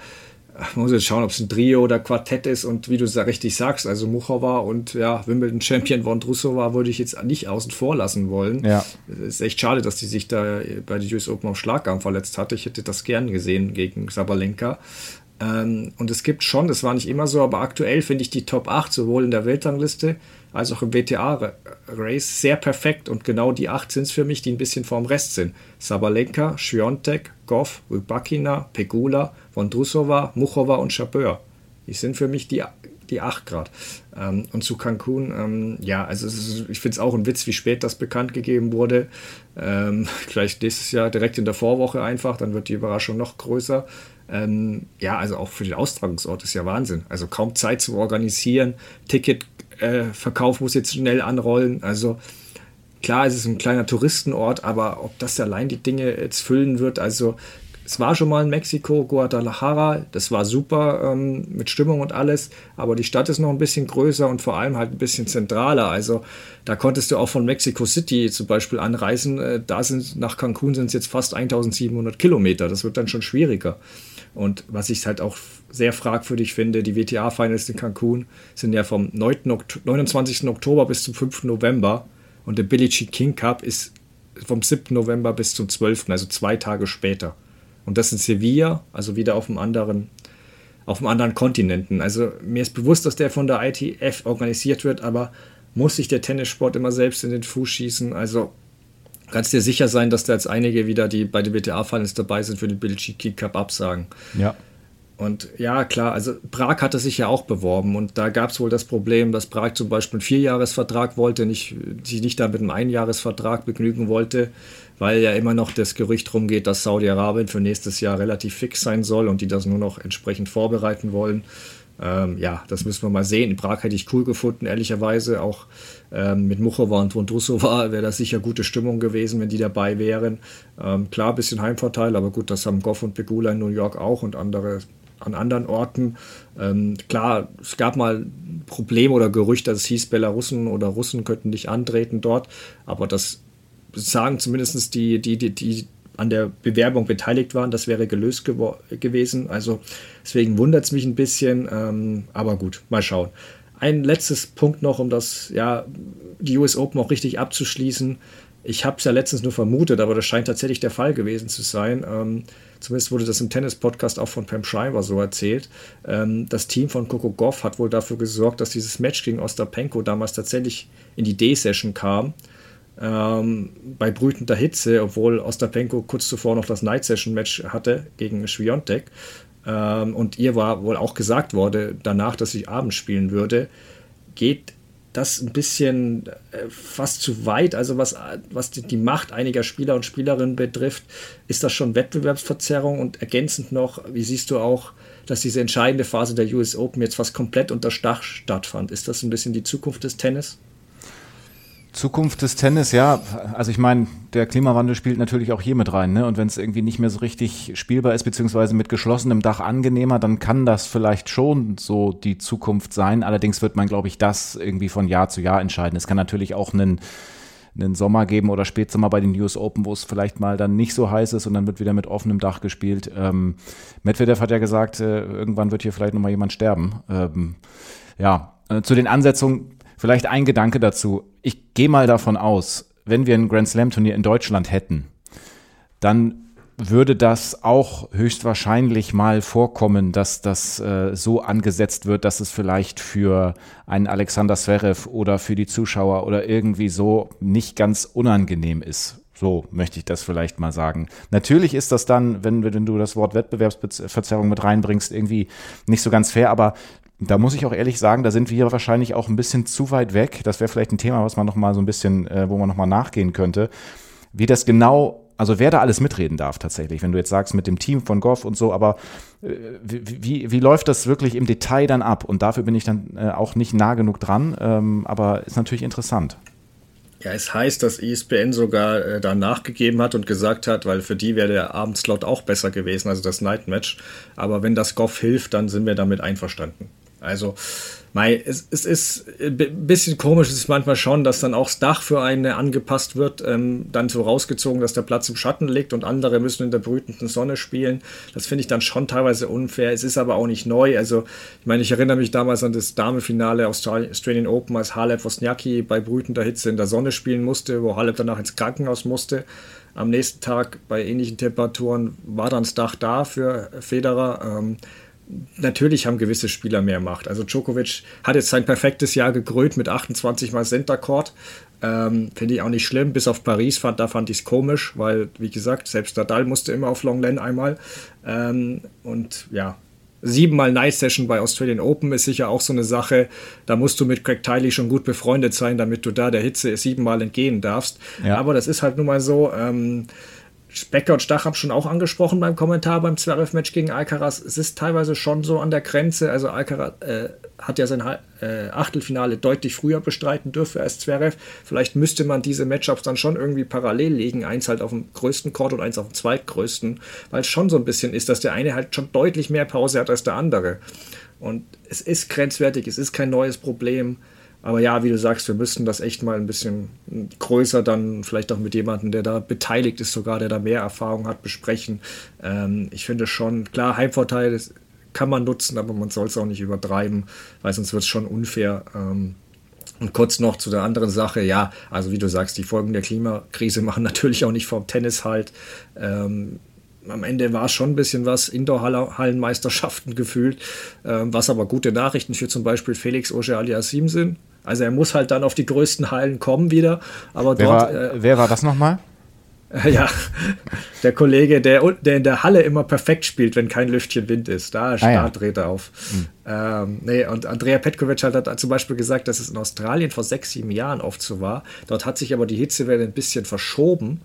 B: man muss jetzt schauen, ob es ein Trio oder Quartett ist und wie du es richtig sagst, also Muchova und ja, Wimbledon-Champion Vondrusova würde ich jetzt nicht außen vor lassen wollen. Ja. Es ist echt schade, dass die sich da bei den US Open auf Schlagarm verletzt hatte. Ich hätte das gern gesehen gegen Sabalenka. Ähm, und es gibt schon, das war nicht immer so, aber aktuell finde ich die Top 8 sowohl in der Weltrangliste als auch im WTA-Race sehr perfekt. Und genau die 8 sind es für mich, die ein bisschen vorm Rest sind. Sabalenka, Schwiontek, Goff, Rybakina, Pegula, Vondrusova, Muchova und Chabeur. Die sind für mich die, die 8 Grad. Ähm, und zu Cancun, ähm, ja, also ist, ich finde es auch ein Witz, wie spät das bekannt gegeben wurde. Ähm, vielleicht nächstes Jahr direkt in der Vorwoche einfach, dann wird die Überraschung noch größer. Ähm, ja, also auch für den Austragungsort ist ja Wahnsinn. Also kaum Zeit zu organisieren. Ticketverkauf äh, muss jetzt schnell anrollen. Also klar, es ist ein kleiner Touristenort, aber ob das allein die Dinge jetzt füllen wird, also es war schon mal in Mexiko, Guadalajara, das war super ähm, mit Stimmung und alles, aber die Stadt ist noch ein bisschen größer und vor allem halt ein bisschen zentraler. Also da konntest du auch von Mexico City zum Beispiel anreisen. Äh, da sind nach Cancun sind es jetzt fast 1700 Kilometer. Das wird dann schon schwieriger. Und was ich halt auch sehr fragwürdig finde, die WTA-Finals in Cancun sind ja vom 9. Oktober, 29. Oktober bis zum 5. November und der Billie Jean King Cup ist vom 7. November bis zum 12., also zwei Tage später. Und das in Sevilla, also wieder auf einem anderen, auf einem anderen Kontinenten. Also mir ist bewusst, dass der von der ITF organisiert wird, aber muss sich der Tennissport immer selbst in den Fuß schießen? Also kannst dir sicher sein, dass da jetzt einige wieder, die bei den WTA-Finals dabei sind, für den Billie Cup absagen.
A: Ja.
B: Und ja, klar, also Prag hatte sich ja auch beworben und da gab es wohl das Problem, dass Prag zum Beispiel einen Vierjahresvertrag wollte, nicht, sich nicht da mit einem Einjahresvertrag begnügen wollte, weil ja immer noch das Gerücht rumgeht, dass Saudi-Arabien für nächstes Jahr relativ fix sein soll und die das nur noch entsprechend vorbereiten wollen. Ähm, ja, das müssen wir mal sehen. In Prag hätte ich cool gefunden, ehrlicherweise. Auch ähm, mit Muchova und Vondrusova wäre das sicher gute Stimmung gewesen, wenn die dabei wären. Ähm, klar, ein bisschen Heimvorteil, aber gut, das haben Goff und Pegula in New York auch und andere an anderen Orten. Ähm, klar, es gab mal Probleme oder Gerüchte, dass es hieß, Belarussen oder Russen könnten nicht antreten dort, aber das sagen zumindest die, die, die, die an der Bewerbung beteiligt waren, das wäre gelöst gewesen. Also deswegen wundert es mich ein bisschen, ähm, aber gut, mal schauen. Ein letztes Punkt noch, um das, ja, die US Open auch richtig abzuschließen. Ich habe es ja letztens nur vermutet, aber das scheint tatsächlich der Fall gewesen zu sein. Ähm, zumindest wurde das im Tennis-Podcast auch von Pam Schreiber so erzählt. Ähm, das Team von Coco Goff hat wohl dafür gesorgt, dass dieses Match gegen Ostapenko damals tatsächlich in die D-Session kam ähm, bei brütender Hitze, obwohl Ostapenko kurz zuvor noch das Night Session Match hatte gegen Schwiontek. Ähm, und ihr war wohl auch gesagt worden danach, dass sie abends spielen würde. Geht das ein bisschen äh, fast zu weit, also was, was die, die, Macht einiger Spieler und Spielerinnen betrifft, ist das schon Wettbewerbsverzerrung und ergänzend noch, wie siehst du auch, dass diese entscheidende Phase der US Open jetzt fast komplett unter Stach stattfand? Ist das ein bisschen die Zukunft des Tennis?
A: Zukunft des Tennis, ja. Also ich meine, der Klimawandel spielt natürlich auch hier mit rein. Ne? Und wenn es irgendwie nicht mehr so richtig spielbar ist, beziehungsweise mit geschlossenem Dach angenehmer, dann kann das vielleicht schon so die Zukunft sein. Allerdings wird man, glaube ich, das irgendwie von Jahr zu Jahr entscheiden. Es kann natürlich auch einen, einen Sommer geben oder Spätsommer bei den US Open, wo es vielleicht mal dann nicht so heiß ist und dann wird wieder mit offenem Dach gespielt. Ähm, Medvedev hat ja gesagt, äh, irgendwann wird hier vielleicht nochmal jemand sterben. Ähm, ja, äh, zu den Ansetzungen Vielleicht ein Gedanke dazu. Ich gehe mal davon aus, wenn wir ein Grand Slam Turnier in Deutschland hätten, dann würde das auch höchstwahrscheinlich mal vorkommen, dass das äh, so angesetzt wird, dass es vielleicht für einen Alexander Zverev oder für die Zuschauer oder irgendwie so nicht ganz unangenehm ist. So möchte ich das vielleicht mal sagen. Natürlich ist das dann, wenn, wenn du das Wort Wettbewerbsverzerrung mit reinbringst, irgendwie nicht so ganz fair, aber da muss ich auch ehrlich sagen, da sind wir wahrscheinlich auch ein bisschen zu weit weg. Das wäre vielleicht ein Thema, was man noch mal so ein bisschen, äh, wo man noch mal nachgehen könnte. wie das genau, also wer da alles mitreden darf tatsächlich, wenn du jetzt sagst mit dem Team von Goff und so, aber äh, wie, wie, wie läuft das wirklich im Detail dann ab? Und dafür bin ich dann äh, auch nicht nah genug dran, ähm, aber ist natürlich interessant.
B: Ja, es heißt, dass ESPN sogar äh, da nachgegeben hat und gesagt hat, weil für die wäre der Abendslot auch besser gewesen, also das Night Match. Aber wenn das Goff hilft, dann sind wir damit einverstanden. Also Mei, es, es ist ein bisschen komisch, es ist manchmal schon, dass dann auch das Dach für eine angepasst wird, ähm, dann so rausgezogen, dass der Platz im Schatten liegt und andere müssen in der brütenden Sonne spielen. Das finde ich dann schon teilweise unfair. Es ist aber auch nicht neu. Also, ich meine, ich erinnere mich damals an das Damenfinale Australian Open, als Halep Wozniacki bei brütender Hitze in der Sonne spielen musste, wo Halep danach ins Krankenhaus musste. Am nächsten Tag bei ähnlichen Temperaturen war dann das Dach da für Federer. Ähm, natürlich haben gewisse Spieler mehr Macht. Also Djokovic hat jetzt sein perfektes Jahr gekrönt mit 28 mal Center Court. Ähm, Finde ich auch nicht schlimm. Bis auf Paris fand, da fand ich es komisch, weil, wie gesagt, selbst Nadal musste immer auf Longlen einmal. Ähm, und ja, siebenmal Night Session bei Australian Open ist sicher auch so eine Sache. Da musst du mit Craig Tiley schon gut befreundet sein, damit du da der Hitze siebenmal entgehen darfst. Ja. Aber das ist halt nun mal so. Ähm, Becker und Stach haben schon auch angesprochen beim Kommentar beim Zverev-Match gegen Alcaraz. Es ist teilweise schon so an der Grenze. Also Alcaraz äh, hat ja sein äh, Achtelfinale deutlich früher bestreiten dürfen als Zverev. Vielleicht müsste man diese Matchups dann schon irgendwie parallel legen. Eins halt auf dem größten Court und eins auf dem zweitgrößten. Weil es schon so ein bisschen ist, dass der eine halt schon deutlich mehr Pause hat als der andere. Und es ist grenzwertig, es ist kein neues Problem. Aber ja, wie du sagst, wir müssten das echt mal ein bisschen größer dann, vielleicht auch mit jemandem, der da beteiligt ist, sogar, der da mehr Erfahrung hat, besprechen. Ähm, ich finde schon, klar, Heimvorteil kann man nutzen, aber man soll es auch nicht übertreiben, weil sonst wird es schon unfair. Ähm, und kurz noch zu der anderen Sache, ja, also wie du sagst, die Folgen der Klimakrise machen natürlich auch nicht vom Tennis halt. Ähm, am Ende war es schon ein bisschen was, Indoor-Hallenmeisterschaften gefühlt, ähm, was aber gute Nachrichten für zum Beispiel Felix Auger-Aliassime sind, also er muss halt dann auf die größten Hallen kommen wieder. Aber
A: wer
B: dort.
A: War, äh, wer war das nochmal?
B: ja, der Kollege, der, der in der Halle immer perfekt spielt, wenn kein Lüftchen Wind ist. Da, ah, ja. dreht er auf. Mhm. Ähm, nee, und Andrea Petkovic hat, hat zum Beispiel gesagt, dass es in Australien vor sechs, sieben Jahren oft so war. Dort hat sich aber die Hitzewelle ein bisschen verschoben.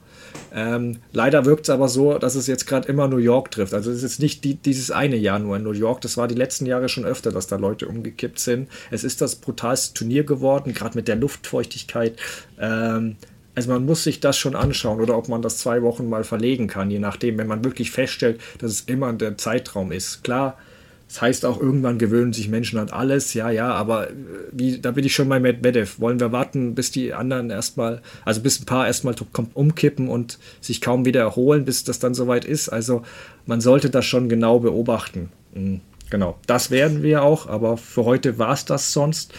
B: Ähm, leider wirkt es aber so, dass es jetzt gerade immer New York trifft. Also es ist nicht die, dieses eine Jahr nur in New York. Das war die letzten Jahre schon öfter, dass da Leute umgekippt sind. Es ist das brutalste Turnier geworden, gerade mit der Luftfeuchtigkeit. Ähm, also man muss sich das schon anschauen oder ob man das zwei Wochen mal verlegen kann, je nachdem, wenn man wirklich feststellt, dass es immer der Zeitraum ist. Klar, das heißt auch, irgendwann gewöhnen sich Menschen an alles, ja, ja, aber äh, wie, da bin ich schon bei Medvedev. Wollen wir warten, bis die anderen erstmal, also bis ein paar erstmal umkippen und sich kaum wieder erholen, bis das dann soweit ist. Also man sollte das schon genau beobachten. Mhm, genau, das werden wir auch, aber für heute war es das sonst.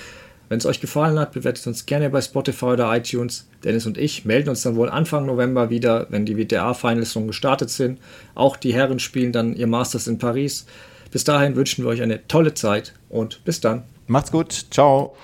B: Wenn es euch gefallen hat, bewertet uns gerne bei Spotify oder iTunes. Dennis und ich melden uns dann wohl Anfang November wieder, wenn die WTA-Finals schon gestartet sind. Auch die Herren spielen dann ihr Masters in Paris. Bis dahin wünschen wir euch eine tolle Zeit und bis dann.
A: Macht's gut. Ciao.